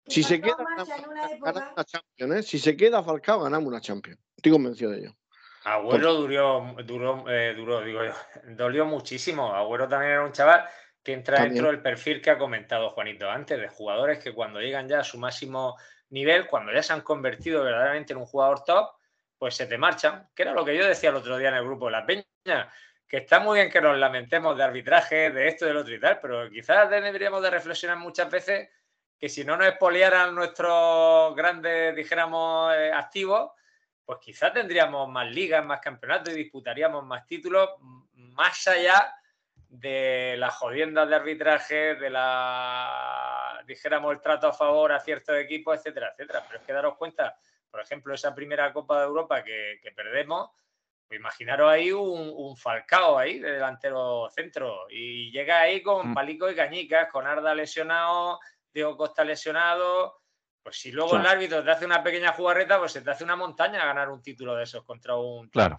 si se queda, una Champions, ¿eh? Si se queda Falcao, ganamos una Champions. Estoy convencido de ello. Agüero duró, duró, eh, duró, digo yo, dolió muchísimo. Agüero también era un chaval que entra dentro del perfil que ha comentado Juanito antes, de jugadores que cuando llegan ya a su máximo nivel, cuando ya se han convertido verdaderamente en un jugador top, pues se te marchan, que era lo que yo decía el otro día en el grupo de La Peña que está muy bien que nos lamentemos de arbitraje, de esto, del otro y tal, pero quizás deberíamos de reflexionar muchas veces que si no nos expoliaran nuestros grandes, dijéramos, eh, activos, pues quizás tendríamos más ligas, más campeonatos y disputaríamos más títulos, más allá de las jodiendas de arbitraje, de la, dijéramos, el trato a favor a ciertos equipos, etcétera, etcétera. Pero es que daros cuenta, por ejemplo, esa primera Copa de Europa que, que perdemos, pues imaginaros ahí un, Falcao ahí de delantero centro y llega ahí con mm. Palico y Cañicas, con Arda lesionado, Diego Costa lesionado. Pues si luego el árbitro te hace una pequeña jugarreta, pues se te hace una montaña ganar un título de esos contra un claro.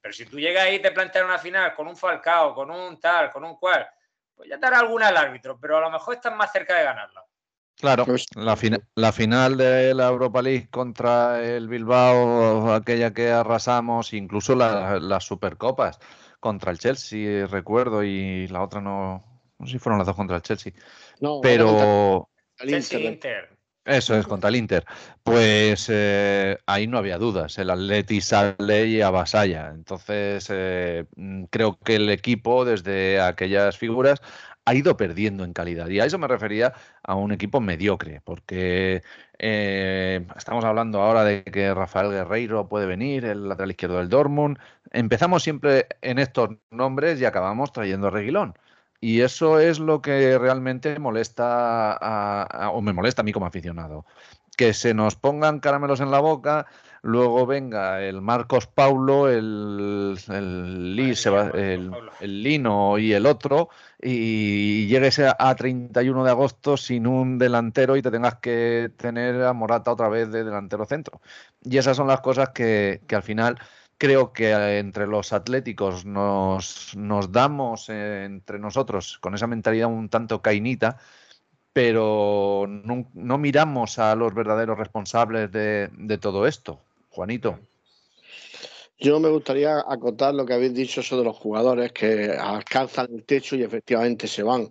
Pero si tú llegas ahí y te planteas una final con un Falcao, con un tal, con un cual, pues ya te hará alguna el árbitro, pero a lo mejor estás más cerca de ganarla. Claro, pues, la, la, final de la Europa League contra el Bilbao, aquella que arrasamos, incluso las Supercopas contra el Chelsea, recuerdo, y la otra no, no sé si fueron las dos contra el Chelsea. No, pero... Chelsea Inter. Eso es, contra el Inter. Pues eh, ahí no había dudas. El Atleti sale y avasalla. Entonces, eh, creo que el equipo, desde aquellas figuras, ha ido perdiendo en calidad. Y a eso me refería a un equipo mediocre, porque eh, estamos hablando ahora de que Rafael Guerreiro puede venir, el lateral izquierdo del Dortmund. Empezamos siempre en estos nombres y acabamos trayendo a Reguilón. Y eso es lo que realmente molesta o me molesta a mí como aficionado. Que se nos pongan caramelos en la boca, luego venga el Marcos Paulo, el, el, el, Lino y el otro, y llegues a 31 de agosto sin un delantero y te tengas que tener a Morata otra vez de delantero centro. Y esas son las cosas que, al final creo que entre los atléticos nos, nos damos entre nosotros con esa mentalidad un tanto cainita pero no, miramos a los verdaderos responsables de todo esto. Juanito. Yo me gustaría acotar lo que habéis dicho sobre los jugadores que alcanzan el techo y efectivamente se van.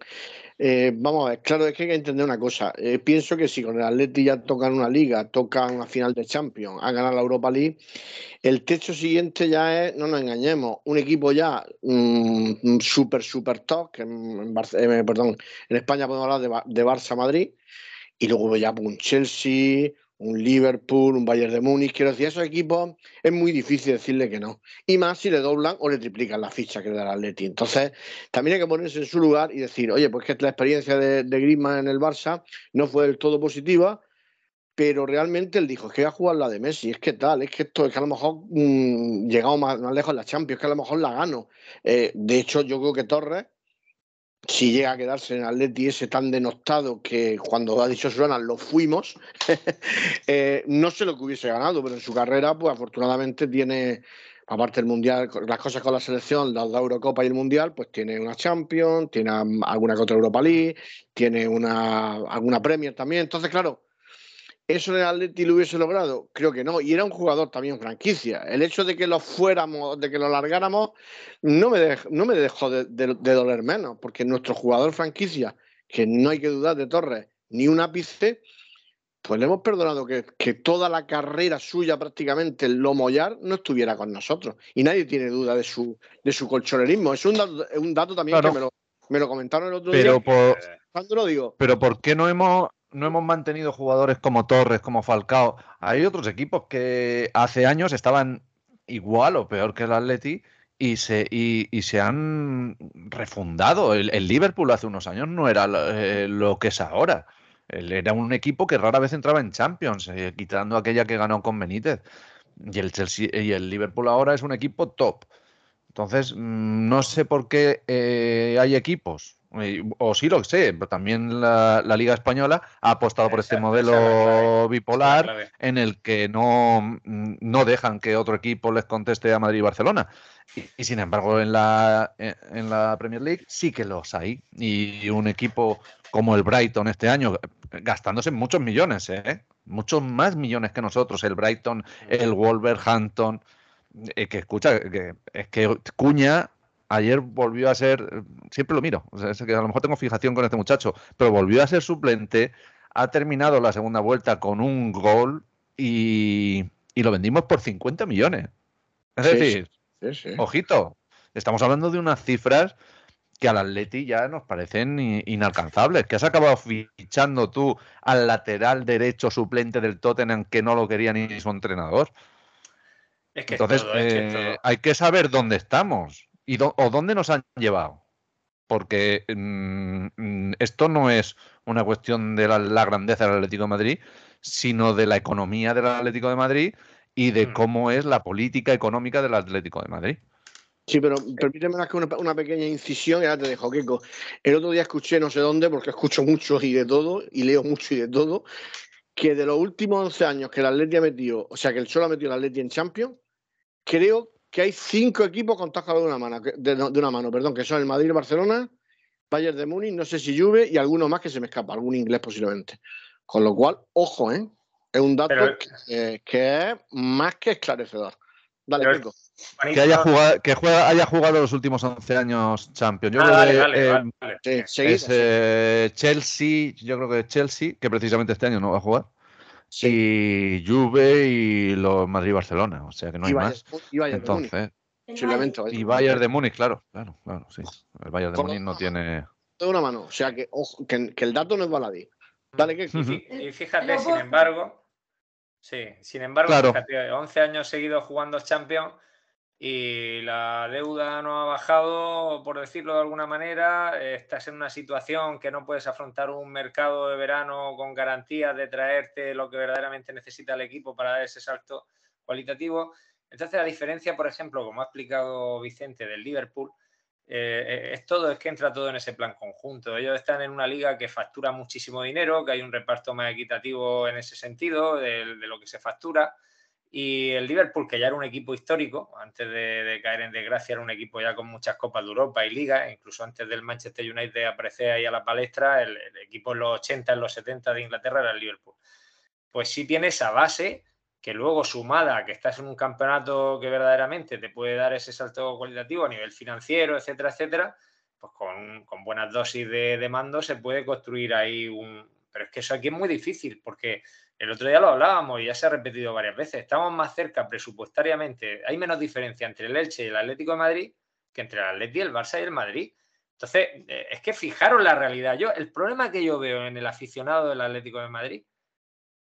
Eh, vamos a ver, claro, es que hay que entender una cosa. Eh, pienso que si con el Atleti ya tocan una liga, tocan una final de Champions, a ganar la Europa League, el techo siguiente ya es, no nos engañemos, un equipo ya mm, súper, súper top, que en, eh, perdón, en España podemos hablar de, de Barça-Madrid, y luego ya un Chelsea, un Liverpool, un Bayern de Múnich. Quiero decir, esos equipos es muy difícil decirle que no. Y más si le doblan o le triplican la ficha que le da el Atleti. Entonces, también hay que ponerse en su lugar y decir, oye, pues que la experiencia de, de Griezmann en el Barça no fue del todo positiva, pero realmente él dijo, es que voy a jugar la de Messi, es que tal, es que esto, es que a lo mejor mm, llegamos más, lejos en la Champions, es que a lo mejor la gano. Eh, de hecho, yo creo que Torres si llega a quedarse en Atleti ese tan denostado que cuando ha dicho Susana lo fuimos, eh, no sé lo que hubiese ganado, pero en su carrera, pues afortunadamente tiene, aparte del Mundial, las cosas con la selección, la, la Eurocopa y el Mundial, pues tiene una Champions, tiene alguna otra Europa League, tiene una, alguna Premier también. Entonces, claro, ¿Eso en el Atleti lo hubiese logrado? Creo que no. Y era un jugador también franquicia. El hecho de que lo fuéramos, de que lo largáramos, no me, no me dejó de, doler menos, porque nuestro jugador franquicia, que no hay que dudar de Torres, ni un ápice, pues le hemos perdonado que, toda la carrera suya prácticamente, el Lomollar, no estuviera con nosotros. Y nadie tiene duda de su, de su colchonerismo. Es un dato, un dato también que me lo, me lo, comentaron el otro pero día. Por, ¿Cuándo lo digo? Pero ¿por qué no hemos no hemos mantenido jugadores como Torres, como Falcao. Hay otros equipos que hace años estaban igual o peor que el Atleti y se, y, se han refundado. El, Liverpool hace unos años no era eh, lo, que es ahora. era un equipo que rara vez entraba en Champions, eh, quitando aquella que ganó con Benítez. Y el, Chelsea, y el Liverpool ahora es un equipo top. Entonces, mm, no sé por qué eh, hay equipos o sí lo sé, pero también la, Liga Española ha apostado por este modelo bipolar en el que no, no dejan que otro equipo les conteste a Madrid y Barcelona. Y, sin embargo, en la, en la Premier League sí que los hay. Y un equipo como el Brighton este año, gastándose muchos millones, ¿eh? muchos más millones que nosotros, el Brighton, el Wolverhampton. Eh, que escucha, que, es que Cuña ayer volvió a ser, siempre lo miro, o sea, es que a lo mejor tengo fijación con este muchacho, pero volvió a ser suplente, ha terminado la segunda vuelta con un gol y, lo vendimos por 50 millones. Es decir, ojito, estamos hablando de unas cifras que al Atleti ya nos parecen inalcanzables. Que has acabado fichando tú al lateral derecho suplente del Tottenham que no lo quería ni su entrenador. Entonces, eh, hay que saber dónde estamos y o dónde nos han llevado. Porque mm, mm, esto no es una cuestión de la, grandeza del Atlético de Madrid, sino de la economía del Atlético de Madrid y de mm. cómo es la política económica del Atlético de Madrid. Sí, pero permíteme una, una, pequeña incisión y ahora te dejo, Keiko. El otro día escuché no sé dónde, porque escucho mucho y de todo, y leo mucho y de todo, que de los últimos 11 años que el Atleti ha metido, o sea, que el Cholo ha metido el Atleti en Champions, creo que hay cinco equipos con de una mano, de, una mano, perdón, que son el Madrid, Barcelona, Bayern de Múnich, no sé si Juve y alguno más que se me escapa, algún inglés posiblemente. Con lo cual, ojo, ¿eh? Es un dato que, es más que esclarecedor. Dale, Pico. Que haya, jugado, que haya jugado los últimos 11 años Champions. Yo ah, creo que eh, es eh, Chelsea, yo creo que Chelsea, que precisamente este año no va a jugar. Y Juve y los Madrid-Barcelona, o sea que no hay más. Y Bayern Entonces, de Múnich. Y Bayern de Múnich, claro, claro, claro, sí. El Bayern de Múnich no tiene. De una mano, o sea que, ojo, que, el dato no es baladí. Dale, que. Y fíjate, sin embargo, sí, sin embargo, fíjate, 11 años seguidos jugando Champions y la deuda no ha bajado, por decirlo de alguna manera. Estás en una situación que no puedes afrontar un mercado de verano con garantías de traerte lo que verdaderamente necesita el equipo para dar ese salto cualitativo. Entonces, la diferencia, por ejemplo, como ha explicado Vicente del Liverpool, eh, es todo, es que entra todo en ese plan conjunto. Ellos están en una liga que factura muchísimo dinero, que hay un reparto más equitativo en ese sentido de lo que se factura y el Liverpool, que ya era un equipo histórico, antes de, caer en desgracia, era un equipo ya con muchas Copas de Europa y Liga, incluso antes del Manchester United aparecer ahí a la palestra, el, equipo en los 80, en los 70 de Inglaterra era el Liverpool. Pues sí tiene esa base que luego sumada a que estás en un campeonato que verdaderamente te puede dar ese salto cualitativo a nivel financiero, etcétera, etcétera, pues con, con buenas dosis de, de mando se puede construir ahí un... Pero es que eso aquí es muy difícil porque el otro día lo hablábamos y ya se ha repetido varias veces. Estamos más cerca presupuestariamente. Hay menos diferencia entre el Elche y el Atlético de Madrid que entre el Atlético, el Barça y el Madrid. Entonces, eh, es que fijaros la realidad. Yo, el problema que yo veo en el aficionado del Atlético de Madrid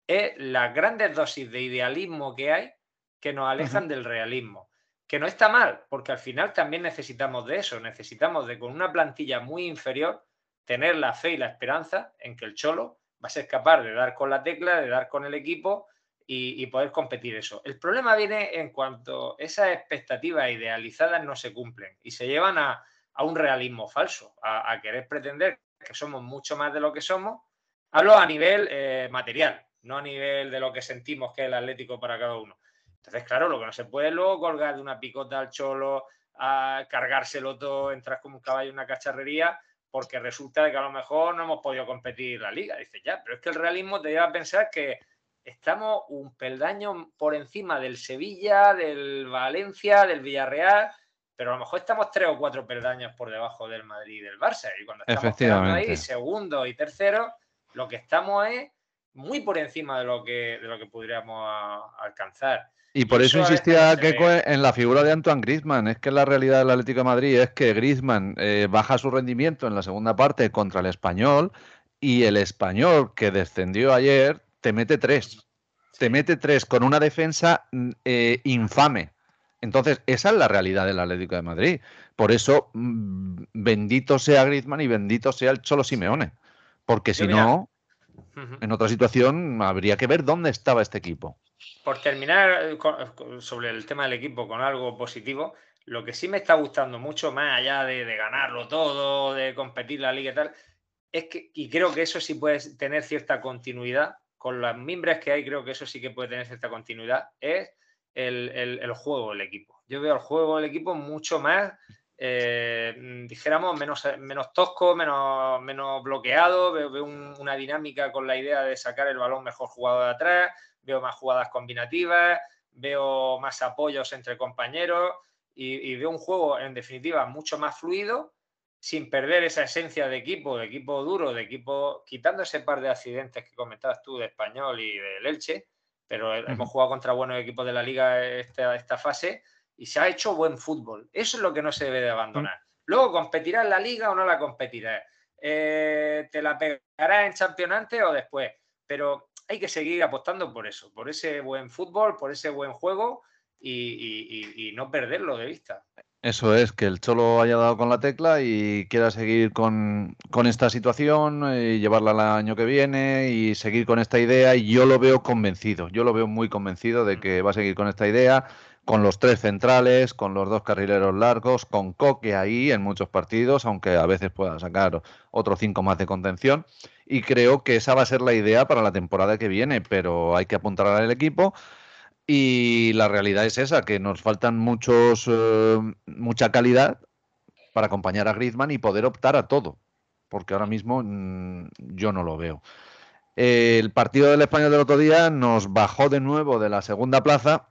es las grandes dosis de idealismo que hay que nos alejan del realismo. Que no está mal, porque al final también necesitamos de eso. Necesitamos de con una plantilla muy inferior tener la fe y la esperanza en que el Cholo va a ser capaz de dar con la tecla, de dar con el equipo y, poder competir eso. El problema viene en cuanto esas expectativas idealizadas no se cumplen y se llevan a, un realismo falso, a, querer pretender que somos mucho más de lo que somos. Hablo a nivel eh, material, no a nivel de lo que sentimos que es el Atlético para cada uno. Entonces, claro, lo que no se puede luego colgar de una picota al cholo, a cargárselo todo, entrar como un caballo en una cacharrería porque resulta que a lo mejor no hemos podido competir la liga. Dice, ya, pero es que el realismo te lleva a pensar que estamos un peldaño por encima del Sevilla, del Valencia, del Villarreal, pero a lo mejor estamos tres o cuatro peldaños por debajo del Madrid y del Barça. Y cuando estamos ahí, segundo y tercero, lo que estamos es muy por encima de lo que, de lo que podríamos alcanzar. Y por eso, insistía en la figura de Antoine Griezmann. Es que la realidad del Atlético de Madrid es que Griezmann eh, baja su rendimiento en la segunda parte contra el español y el español que descendió ayer te mete tres. Te mete tres con una defensa mm, eh, infame. Entonces, esa es la realidad del Atlético de Madrid. Por eso, mm, bendito sea Griezmann y bendito sea el Cholo Simeone. Porque si no, en otra situación habría que ver dónde estaba este equipo. Por terminar eh, sobre el tema del equipo con algo positivo, lo que sí me está gustando mucho, más allá de, ganarlo todo, de competir la liga y tal, es que, y creo que eso sí puede tener cierta continuidad, con las mimbres que hay, creo que eso sí que puede tener cierta continuidad, es el, juego del equipo. Yo veo el juego del equipo mucho más, eh, dijéramos, menos, menos tosco, menos, menos bloqueado, veo, una dinámica con la idea de sacar el balón mejor jugado de atrás, veo más jugadas combinativas, veo más apoyos entre compañeros y, veo un juego, en definitiva, mucho más fluido, sin perder esa esencia de equipo, de equipo duro, de equipo, quitando ese par de accidentes que comentabas tú de Español y del Elche, pero hemos jugado contra buenos equipos de la liga esta, esta fase y se ha hecho buen fútbol. Eso es lo que no se debe de abandonar. Luego, ¿competirás en la liga o no la competirás? Eh, ¿Te la pegarás en championante o después? Pero hay que seguir apostando por eso, por ese buen fútbol, por ese buen juego y, no perderlo de vista. Eso es, que el Cholo haya dado con la tecla y quiera seguir con, esta situación y llevarla el año que viene y seguir con esta idea y yo lo veo convencido, yo lo veo muy convencido de que va a seguir con esta idea, con los tres centrales, con los dos carrileros largos, con Coque ahí en muchos partidos, aunque a veces pueda sacar otros cinco más de contención y creo que esa va a ser la idea para la temporada que viene, pero hay que apuntar al equipo. Y la realidad es esa, que nos faltan muchos, eh, mucha calidad para acompañar a Griezmann y poder optar a todo, porque ahora mismo mm, yo no lo veo. El partido del Español del otro día nos bajó de nuevo de la segunda plaza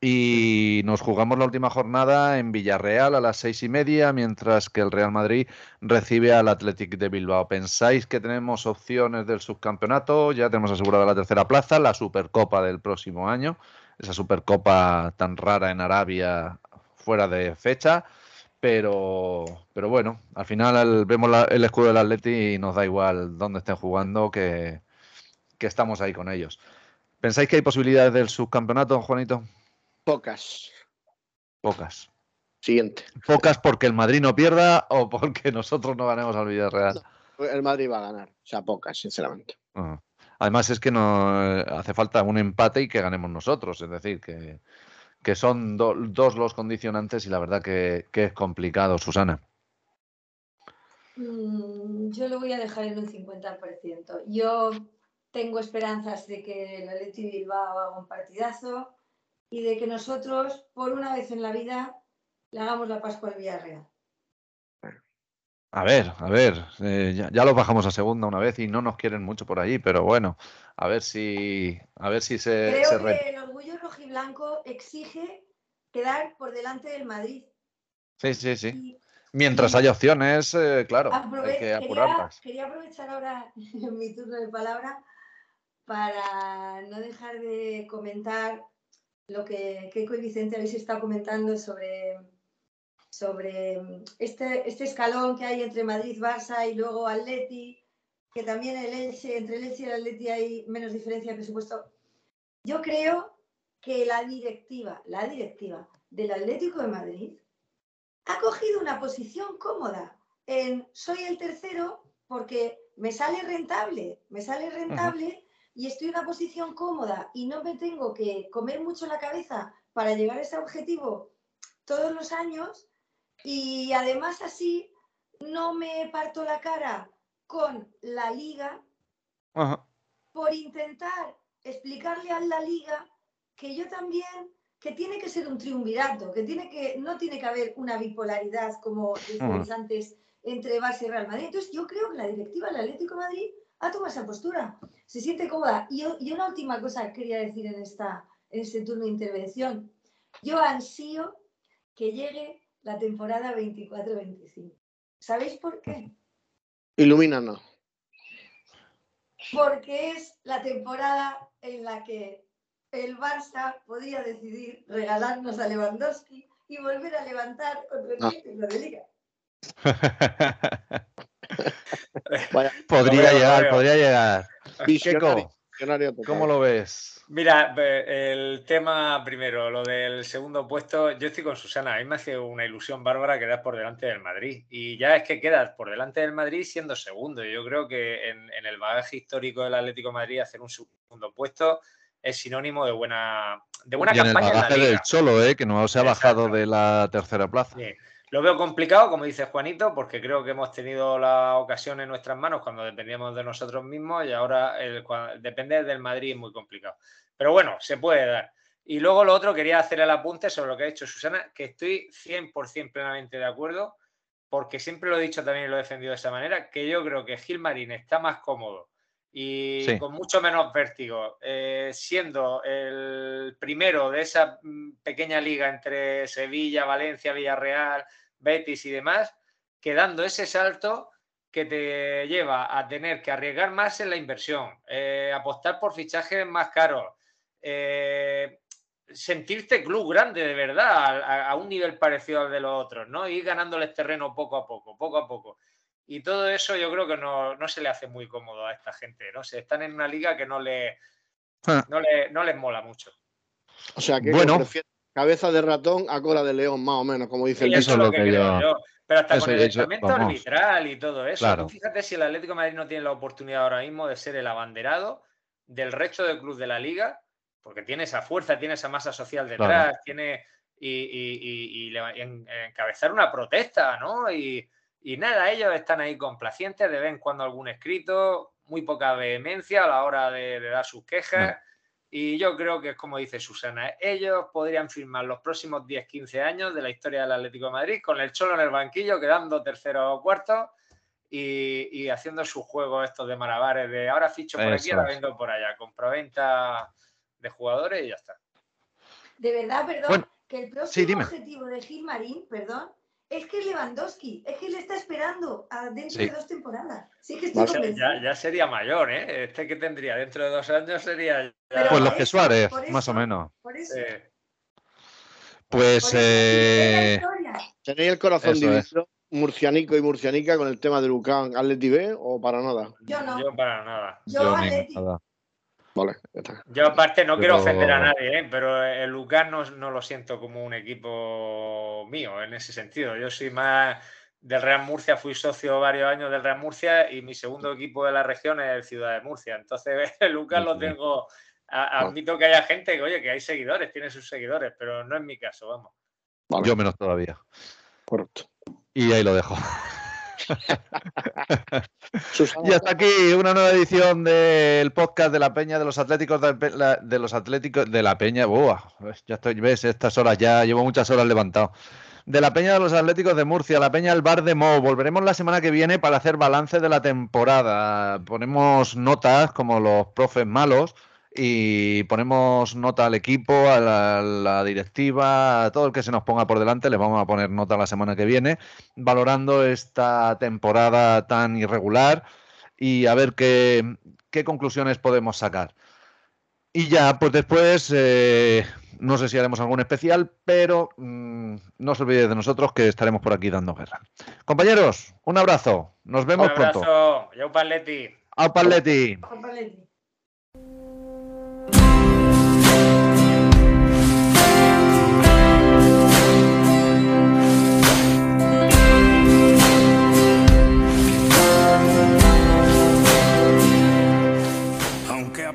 y nos jugamos la última jornada en Villarreal a las seis y media, mientras que el Real Madrid recibe al Athletic de Bilbao. ¿Pensáis que tenemos opciones del subcampeonato? Ya tenemos asegurada la tercera plaza, la Supercopa del próximo año, esa Supercopa tan rara en Arabia fuera de fecha. Pero, pero bueno, al final vemos el escudo del Atleti y nos da igual dónde estén jugando que, que estamos ahí con ellos. ¿Pensáis que hay posibilidades del subcampeonato, Juanito? Pocas. Pocas. Siguiente. Pocas porque el Madrid no pierda o porque nosotros no ganemos al Villarreal. el Madrid va a ganar. O sea, pocas, sinceramente. Ah. Además es que no eh, hace falta un empate y que ganemos nosotros. Es decir, que, que son dos los condicionantes y la verdad que, es complicado, Susana. Mm, yo lo voy a dejar en un 50%. Yo tengo esperanzas de que el Atleti Bilbao haga un partidazo y de que nosotros, por una vez en la vida, le hagamos la Pascua al Villarreal. A ver, a ver, eh, ya, lo bajamos a segunda una vez y no nos quieren mucho por ahí, pero bueno, a ver si, a ver si se. Creo que el orgullo rojiblanco exige quedar por delante del Madrid. Sí, sí, sí. Mientras haya opciones, eh, claro, hay que apurarlas. quería, quería aprovechar ahora mi turno de palabra para no dejar de comentar lo que Keiko y Vicente habéis estado comentando sobre, sobre este, este escalón que hay entre Madrid, Barça y luego Atleti, que también el Elche, entre el Elche y el Atleti hay menos diferencia de presupuesto. Yo creo que la directiva, la directiva del Atlético de Madrid ha cogido una posición cómoda en soy el tercero porque me sale rentable, me sale rentable y estoy en una posición cómoda y no me tengo que comer mucho la cabeza para llegar a ese objetivo todos los años y además así no me parto la cara con la liga Ajá. por intentar explicarle a la liga que yo también, que tiene que ser un triunvirato, que, tiene que no tiene que haber una bipolaridad, como decíais Ujú. antes, entre Barça y Real Madrid. Entonces yo creo que la directiva del Atlético de Madrid ha tomado esa postura, se siente cómoda. Y, una última cosa que quería decir en, esta, en este turno de intervención. Yo ansío que llegue la temporada 24-25. ¿Sabéis por qué? Ilumínanos. porque es la temporada en la que el Barça podría decidir regalarnos a Lewandowski y volver a levantar otro Ah. título de liga. Vaya, podría llegar, podría llegar. total. ¿cómo lo ves? Mira, el tema primero, lo del segundo puesto, yo estoy con Susana, a mí me hace una ilusión bárbara quedar por delante del Madrid. Y ya es que quedas por delante del Madrid siendo segundo. Yo creo que en, en el bagaje histórico del Atlético de Madrid hacer un segundo puesto es sinónimo de buena, de buena y en el campaña en la bagaje liga. del Cholo, ¿eh? que no se ha bajado de la tercera plaza. Sí. Lo veo complicado, como dice Juanito, porque creo que hemos tenido la ocasión en nuestras manos cuando dependíamos de nosotros mismos y ahora depender del Madrid es muy complicado. Pero bueno, se puede dar. Y luego lo otro, quería hacer el apunte sobre lo que ha dicho Susana, que estoy 100% plenamente de acuerdo, porque siempre lo he dicho también y lo he defendido de esa manera, que yo creo que Gil Marín está más cómodo y Sí. con mucho menos vértigo, eh, siendo el primero de esa mm, pequeña liga entre Sevilla, Valencia, Villarreal, Betis y demás, que dando ese salto que te lleva a tener que arriesgar más en la inversión, eh, apostar por fichajes más caros, eh, sentirte club grande de verdad, a, a un nivel parecido al de los otros, ¿no? Ir ganándoles terreno poco a poco, poco a poco. Y todo eso yo creo que no, no se le hace muy cómodo a esta gente, ¿no? Se están en una liga que no, le, Ah. no, le, no les mola mucho. O sea, que Bueno. cabeza de ratón a cola de león, más o menos, como dice el Eso es lo que creo yo- Pero hasta eso- con el vamos. arbitral y todo eso. Claro. Fíjate si el Atlético de Madrid no tiene la oportunidad ahora mismo de ser el abanderado del resto del club de la liga, porque tiene esa fuerza, tiene esa masa social detrás, Claro. tiene y, y- y- y encabezar una protesta, ¿no? Y, y nada, ellos están ahí complacientes, de vez en cuando algún escrito, muy poca vehemencia a la hora de, de dar sus quejas. Y yo creo que es como dice Susana, ellos podrían firmar los próximos 10, 15 años de la historia del Atlético de Madrid con el Cholo en el banquillo, quedando tercero o cuarto y, y haciendo sus juegos estos de malabares de ahora ficho por aquí, Eso ahora es. vendo por allá, compraventa de jugadores y ya está. De verdad, perdón, Bueno, que el próximo dime. objetivo de Gil Marín, perdón, es que es Lewandowski, es que le está esperando a dentro Sí. de dos temporadas. Sí que estoy Vale. convencida. Ya, ya sería mayor, ¿eh? Este que tendría dentro de dos años sería ya- Pero Pues los que eso, Suárez, más o menos. Por eso. Pues por eso, eh. ¿Tenéis el corazón Eso es. dividido, murcianico y murcianica, con el tema de Lucán Atleti B o para nada? Yo no. yo para nada. Yo, yo Atleti. nada. Vale, ya está. Yo aparte no quiero ofender a nadie, ¿eh? pero el Lucas no, no lo siento como un equipo mío en ese sentido. Yo soy más del Real Murcia, fui socio varios años del Real Murcia y mi segundo equipo de la región es el Ciudad de Murcia. Entonces el Lucas lo tengo, a- admito que haya gente que, oye, que hay seguidores, tiene sus seguidores, pero no es mi caso, vamos. Vale, Yo menos todavía. correcto. Y ahí lo dejo. Y hasta aquí una nueva edición del podcast de la Peña de los Atléticos de, los Atléticos de la Peña. Ya ves, estas horas ya llevo muchas horas levantado. De la Peña de los Atléticos de Murcia, la Peña del Bar de Mo. Volveremos la semana que viene para hacer balance de la temporada. Ponemos notas como los profes malos y ponemos nota al equipo, a la, directiva, a todo el que se nos ponga por delante, le vamos a poner nota la semana que viene, valorando esta temporada tan irregular y a ver qué, conclusiones podemos sacar. Y ya, pues después, eh, no sé si haremos algún especial, pero mm, no os olvidéis de nosotros que estaremos por aquí dando guerra. Compañeros, un abrazo. Nos vemos un abrazo. pronto. Yau Paletti. Au Paletti.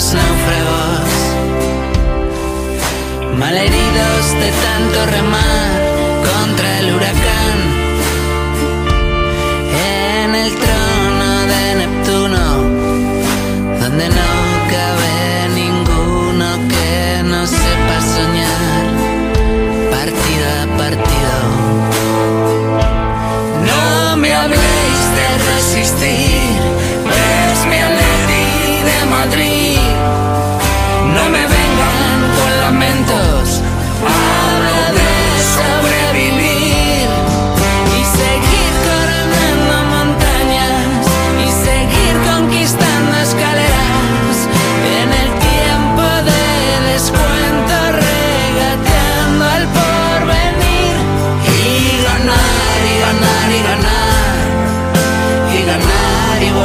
los náufragos, malheridos de tanto remar contra el huracán. En el trono de Neptuno, donde no